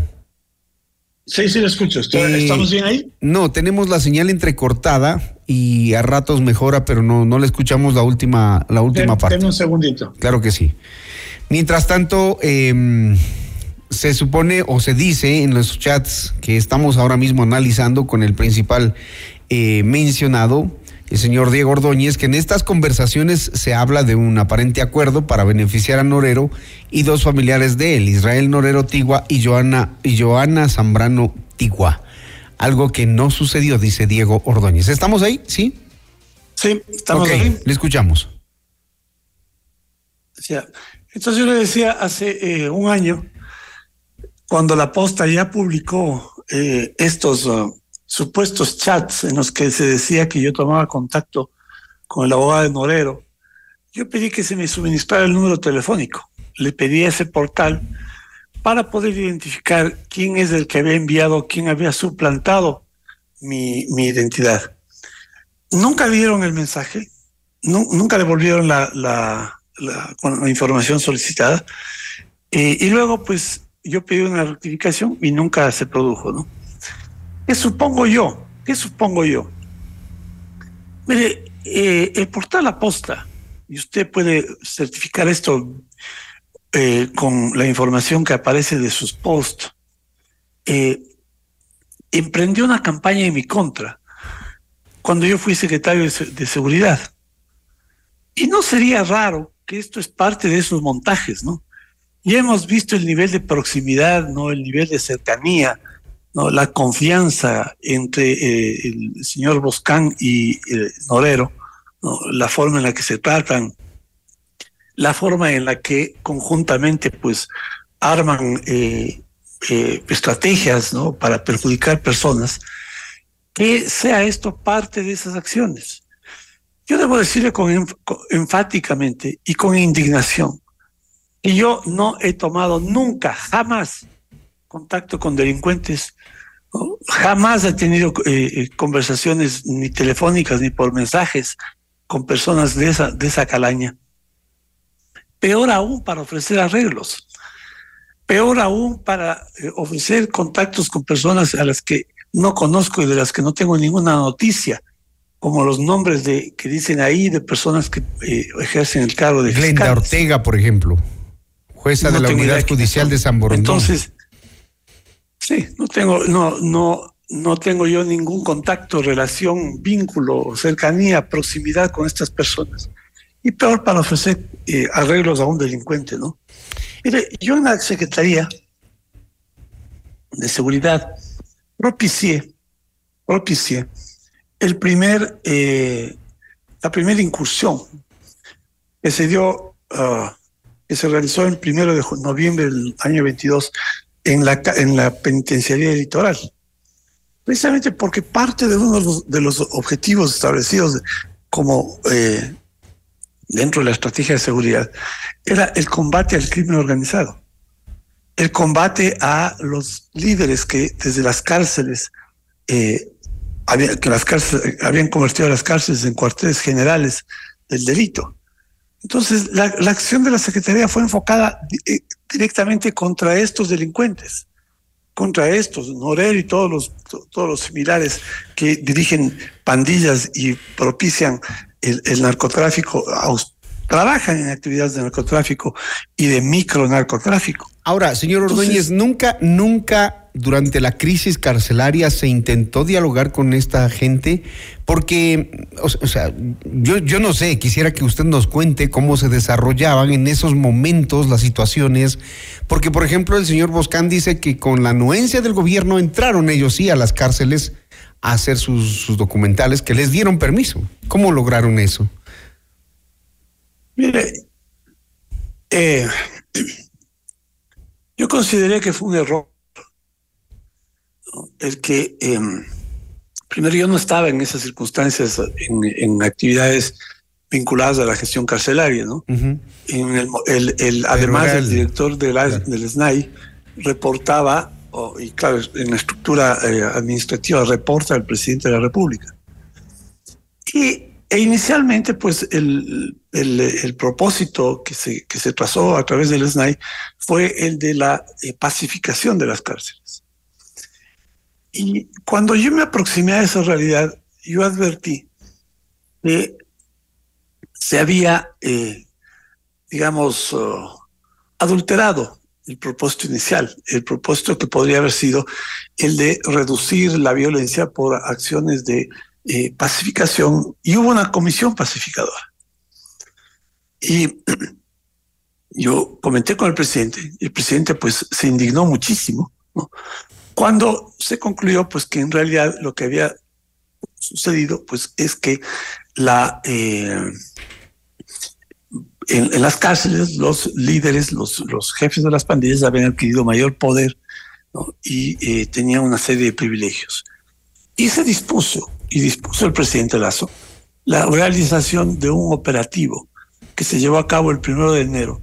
Sí, sí, lo escucho. Eh, ¿Estamos bien ahí? No, tenemos la señal entrecortada y a ratos mejora, pero no, no le escuchamos la última, la última Den- parte. denme un segundito. Claro que sí. Mientras tanto, em, se supone o se dice en los chats que estamos ahora mismo analizando con el principal eh, mencionado, el señor Diego Ordóñez, que en estas conversaciones se habla de un aparente acuerdo para beneficiar a Norero y dos familiares de él, Israel Norero Tigua y Joana, y Joana Zambrano Tigua. Algo que no sucedió, dice Diego Ordóñez. ¿Estamos ahí? ¿Sí? Sí, estamos ahí. Le escuchamos. Entonces yo le decía hace eh, un año, cuando la posta ya publicó eh, estos uh, supuestos chats en los que se decía que yo tomaba contacto con el abogado de Norero, yo pedí que se me suministrara el número telefónico. Le pedí ese portal para poder identificar quién es el que había enviado, quién había suplantado mi, mi identidad. Nunca dieron el mensaje, nu- nunca devolvieron la, la información solicitada. Eh, y luego, pues, yo pedí una rectificación y nunca se produjo, ¿no? ¿Qué supongo yo? ¿Qué supongo yo? Mire, eh, el portal Aposta, y usted puede certificar esto eh, con la información que aparece de sus posts, eh, emprendió una campaña en mi contra cuando yo fui secretario de, se- de Seguridad. Y no sería raro que esto es parte de esos montajes, ¿no? Ya hemos visto el nivel de proximidad, ¿no? El nivel de cercanía, ¿no? La confianza entre eh, el señor Boscán y eh, Norero, ¿no? La forma en la que se tratan, la forma en la que conjuntamente, pues, arman eh, estrategias, ¿no? Para perjudicar personas, que sea esto parte de esas acciones. Yo debo decirle con, enf- con- enfáticamente y con indignación que yo no he tomado nunca, jamás, contacto con delincuentes. Jamás he tenido eh, eh, conversaciones ni telefónicas ni por mensajes con personas de esa, de esa calaña. Peor aún para ofrecer arreglos, peor aún para eh, ofrecer contactos con personas a las que no conozco y de las que no tengo ninguna noticia como los nombres de que dicen ahí de personas que eh, ejercen el cargo de Glenda fiscales. Ortega, por ejemplo, jueza No de la Unidad Judicial de San Borondón. Entonces, sí, no tengo, no, no, no tengo yo ningún contacto, relación, vínculo, cercanía, proximidad con estas personas. Y peor para ofrecer eh, arreglos a un delincuente, ¿no? Mire, yo en la Secretaría de Seguridad propicié, propicié el primer, eh, la primera incursión que se dio, ah, que se realizó el primero de noviembre del año 22 en la, en la penitenciaría litoral. Precisamente porque parte de uno de los, objetivos establecidos como eh, dentro de la estrategia de seguridad era el combate al crimen organizado, el combate a los líderes que desde las cárceles eh, que las cárceles habían convertido las cárceles en cuarteles generales del delito. Entonces, la, la acción de la Secretaría fue enfocada eh, directamente contra estos delincuentes, contra estos, Norel y todos los, to- todos los similares que dirigen pandillas y propician el, el narcotráfico, trabajan en actividades de narcotráfico y de micronarcotráfico. Ahora, señor Ordóñez, nunca, nunca durante la crisis carcelaria se intentó dialogar con esta gente, porque, o, sea, yo, yo no sé, quisiera que usted nos cuente cómo se desarrollaban en esos momentos las situaciones, porque, por ejemplo, el señor Boscán dice que con la anuencia del gobierno entraron ellos sí a las cárceles a hacer sus, sus documentales, que les dieron permiso. ¿Cómo lograron eso? Mire, eh, [clears throat] yo consideré que fue un error el que, eh, primero, yo no estaba en esas circunstancias, en, en actividades vinculadas a la gestión carcelaria, ¿no? En el, mo- el- el- además, el el- director de la- del SNAI reportaba, y claro, en la estructura eh, administrativa reporta al presidente de la República. Y e inicialmente, pues, el, el- el propósito que se, que se trazó a través del SNAI fue el de la eh, pacificación de las cárceles. Y cuando yo me aproximé a esa realidad, yo advertí que se había, eh, digamos, uh, adulterado el propósito inicial, el propósito que podría haber sido el de reducir la violencia por acciones de eh, pacificación y hubo una comisión pacificadora. Y [clears throat] yo comenté con el presidente, el presidente pues se indignó muchísimo, ¿no? Cuando se concluyó pues que en realidad lo que había sucedido pues es que eh, en, las cárceles los líderes, los, jefes de las pandillas habían adquirido mayor poder y eh, tenían una serie de privilegios. Y se dispuso, y dispuso el presidente Lazo, la realización de un operativo que se llevó a cabo el primero de enero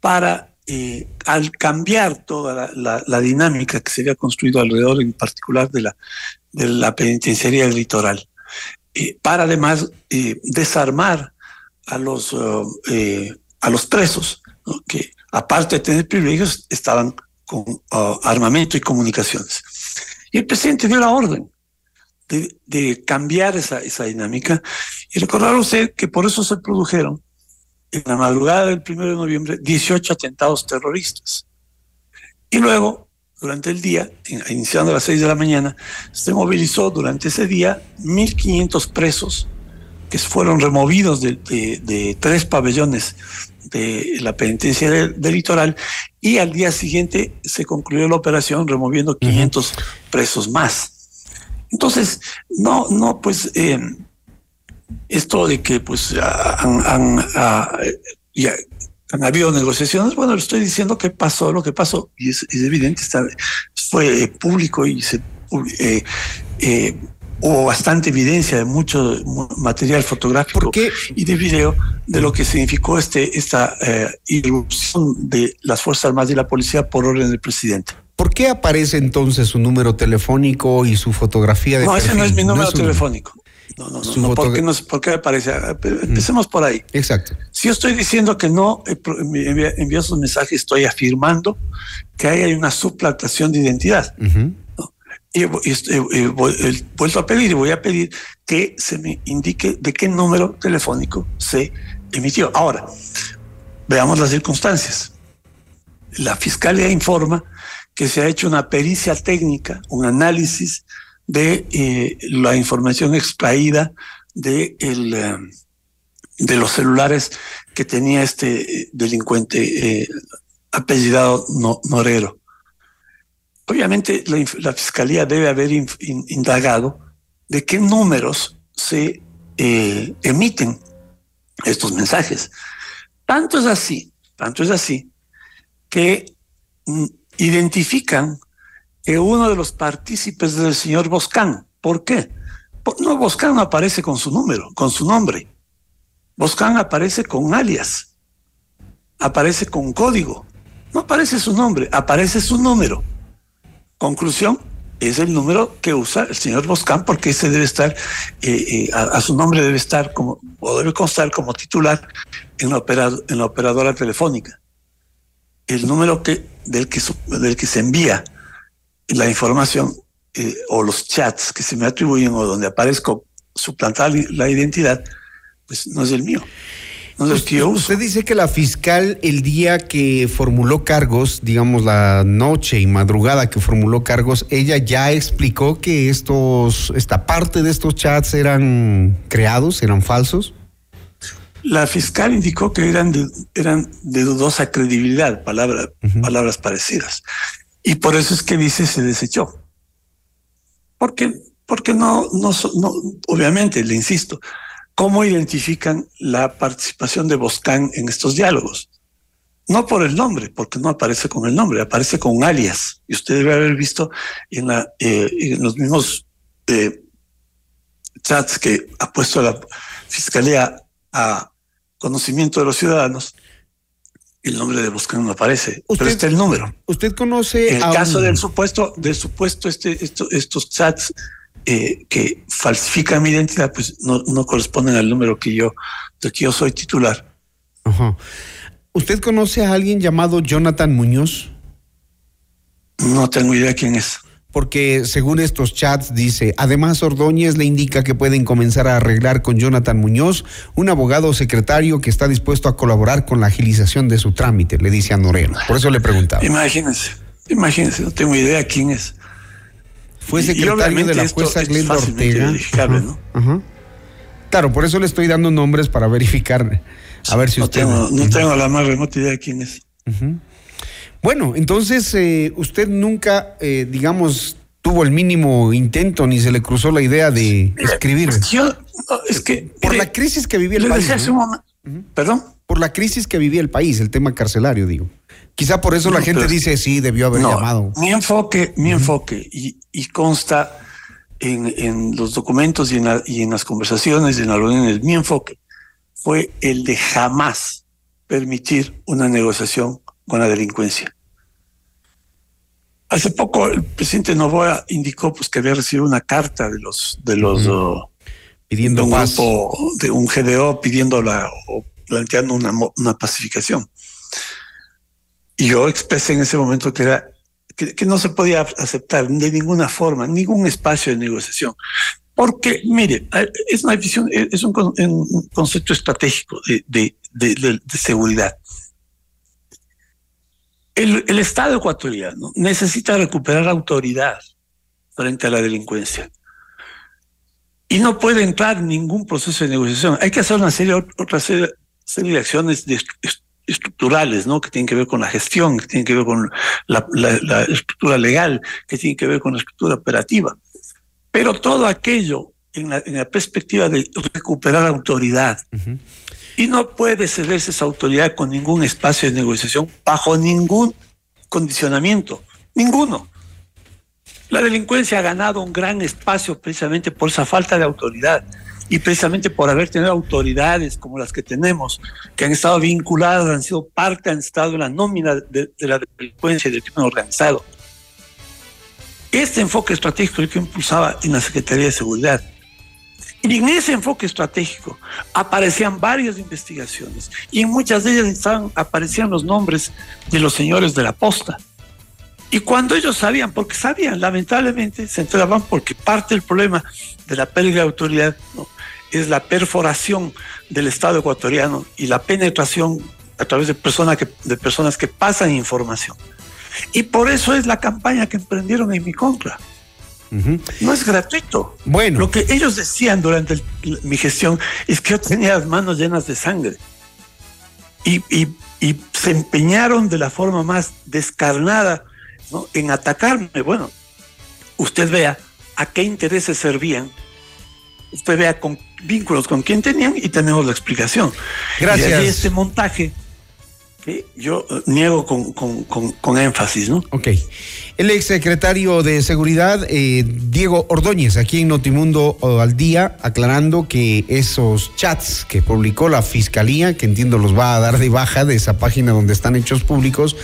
para, eh, al cambiar toda la, la, la, dinámica que se había construido alrededor, en particular de la, de la penitenciaría del litoral, eh, para además eh, desarmar a los, uh, a los presos, ¿no? que aparte de tener privilegios, estaban con uh, armamento y comunicaciones. Y el presidente dio la orden de, de cambiar esa, esa dinámica. Y recordar usted que por eso se produjeron en la madrugada del primero de noviembre 18 atentados terroristas. Y luego, durante el día, iniciando a las 6 de la mañana, se movilizó durante ese día 1.500 presos que fueron removidos de, de, de tres pabellones de la penitencia del, del, litoral y al día siguiente se concluyó la operación removiendo 500 uh -huh. presos más. Entonces, no, no, pues eh, esto de que pues han, han, han, ya, han habido negociaciones, bueno, le estoy diciendo que pasó lo que pasó y es, es evidente, está, fue eh, público y se eh, eh, hubo bastante evidencia de mucho material fotográfico y de video de lo que significó este esta eh, irrupción de las Fuerzas Armadas y la policía por orden del presidente. ¿Por qué aparece entonces su número telefónico y su fotografía de No, perfil? ese no es mi número no es telefónico. No, no, no, no ¿por, qué no, ¿por qué aparece? Empecemos por ahí. Exacto. Si yo estoy diciendo que no envió sus mensajes, estoy afirmando que ahí hay una suplantación de identidad. Uh -huh. Y, y, y, y, vuelto a pedir y voy a pedir que se me indique de qué número telefónico se emitió. Ahora, veamos las circunstancias. La fiscalía informa que se ha hecho una pericia técnica, un análisis de eh, la información extraída de, el, eh, de los celulares que tenía este delincuente eh, apellidado no, Norero. Obviamente la, la, fiscalía debe haber in, in, indagado de qué números se emiten estos mensajes. Tanto es así, tanto es así, que mm, identifican que uno de los partícipes del señor Boscán. ¿Por qué? No, Boscán no aparece con su número, con su nombre. Boscán aparece con alias, aparece con código. No aparece su nombre, aparece su número. Conclusión, es el número que usa el señor Boscán porque ese debe estar, eh, eh, a, su nombre debe estar como, o debe constar como titular en la, en la operadora telefónica. El número que, del, que, del que se envía la información eh, o los chats que se me atribuyen o donde aparezco suplantar la identidad, pues no es el mío. No es el que yo uso. Usted dice que la fiscal el día que formuló cargos, digamos la noche y madrugada que formuló cargos, ella ya explicó que estos, esta parte de estos chats eran creados, eran falsos. La fiscal indicó que eran de, eran de dudosa credibilidad, palabra, uh -huh. palabras parecidas. Y por eso es que dice se desechó. Porque, porque no, no, obviamente, le insisto, ¿cómo identifican la participación de Boscán en estos diálogos? No por el nombre, porque no aparece con el nombre, aparece con un alias. Y usted debe haber visto en, eh, los mismos eh, chats que ha puesto la Fiscalía a conocimiento de los ciudadanos, el nombre de Boscán no aparece, usted, pero está el número. ¿Usted conoce en el caso un... del supuesto, del supuesto este, esto, estos chats eh, que falsifican mi identidad, pues no, no corresponden al número que yo, de que yo soy titular. ¿Usted conoce a alguien llamado Jonathan Muñoz? No tengo idea quién es. Porque según estos chats dice, además Ordóñez le indica que pueden comenzar a arreglar con Jonathan Muñoz, un abogado secretario que está dispuesto a colaborar con la agilización de su trámite, le dice a Noreno. Por eso le preguntaba. Imagínense, imagínense, no tengo idea quién es. Fue secretario de la esto- jueza esto Glenda Ortega. Ajá, ¿no? ajá. Claro, por eso le estoy dando nombres para [laughs] verificar, a ver si No usted... tengo, no tengo la más remota idea de quién es. Ujú. Bueno, entonces eh, usted nunca, eh, digamos, tuvo el mínimo intento ni se le cruzó la idea de escribir. Yo, no, es que. Por la crisis que vivía el país. decía hace ¿no? un momento- ¿Perdón? Por la crisis que vivía el país, el tema carcelario, digo. Quizá por eso la gente pero- dice, sí, debió haber No, llamado. Mi enfoque, mi enfoque, y, y consta en, en los documentos y en, la- y en las conversaciones y en las reuniones, mi enfoque fue el de jamás permitir una negociación con la delincuencia. Hace poco el presidente Novoa indicó pues, que había recibido una carta de los de los oh, pidiendo de un paz. grupo, de un GDO pidiendo la o planteando una, una pacificación. Y yo expresé en ese momento que era que, que no se podía aceptar de ninguna forma, ningún espacio de negociación. Porque, mire, eh, es una visión, es un, con- un concepto estratégico de- de- de seguridad. El, Estado ecuatoriano necesita recuperar autoridad frente a la delincuencia. Y no puede entrar en ningún proceso de negociación. Hay que hacer una serie, otra serie, de acciones estructurales, ¿no? Que tienen que ver con la gestión, que tienen que ver con la, estructura legal, que tienen que ver con la estructura operativa. Pero todo aquello en la perspectiva de recuperar autoridad. Y no puede cederse esa autoridad con ningún espacio de negociación, bajo ningún condicionamiento, ninguno. La delincuencia ha ganado un gran espacio precisamente por esa falta de autoridad y precisamente por haber tenido autoridades como las que tenemos, que han estado vinculadas, han sido parte, han estado en la nómina de, la delincuencia y del crimen organizado. Este enfoque estratégico que impulsaba en la Secretaría de Seguridad. Y en ese enfoque estratégico aparecían varias investigaciones y en muchas de ellas estaban, aparecían los nombres de los señores de la posta. Y cuando ellos sabían, porque sabían, lamentablemente se enteraban porque parte del problema de la pérdida de autoridad ¿no? es la perforación del Estado ecuatoriano y la penetración a través de, personas que, de personas que pasan información. Y por eso es la campaña que emprendieron en mi contra. No es gratuito. Bueno. Lo que ellos decían durante el- mi gestión es que yo tenía las manos llenas de sangre. Y, y- y se empeñaron de la forma más descarnada ¿no? en atacarme. Bueno, usted vea a qué intereses servían. Usted vea con vínculos con quién tenían y tenemos la explicación. Gracias. Y este montaje que yo eh, niego con, con- con- con énfasis, ¿no? Ok. El exsecretario de Seguridad, eh, Diego Ordóñez, aquí en Notimundo oh, al día, aclarando que esos chats que publicó la Fiscalía, que entiendo los va a dar de baja de esa página donde están hechos públicos,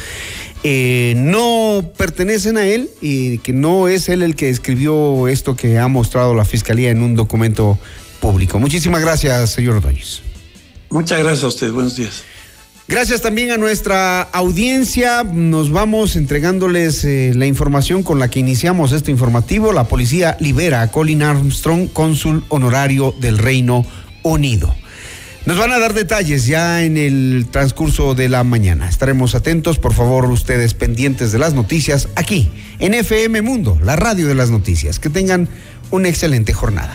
eh, no pertenecen a él y que no es él el que escribió esto que ha mostrado la Fiscalía en un documento público. Muchísimas gracias, señor Ordóñez. Muchas gracias a usted. Buenos días. Gracias también a nuestra audiencia. Nos vamos entregándoles eh, la información con la que iniciamos este informativo. La policía libera a Colin Armstrong, cónsul honorario del Reino Unido. Nos van a dar detalles ya en el transcurso de la mañana. Estaremos atentos, por favor, ustedes pendientes de las noticias aquí en FM Mundo, la radio de las noticias. Que tengan una excelente jornada.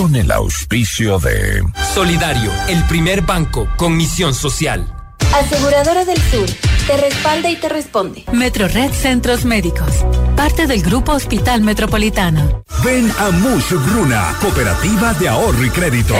Con el auspicio de Solidario, el primer banco con misión social. Aseguradora del Sur, te respalda y te responde. Metrored Centros Médicos, parte del Grupo Hospital Metropolitano. Ven a Mush Bruna, Cooperativa de Ahorro y Crédito.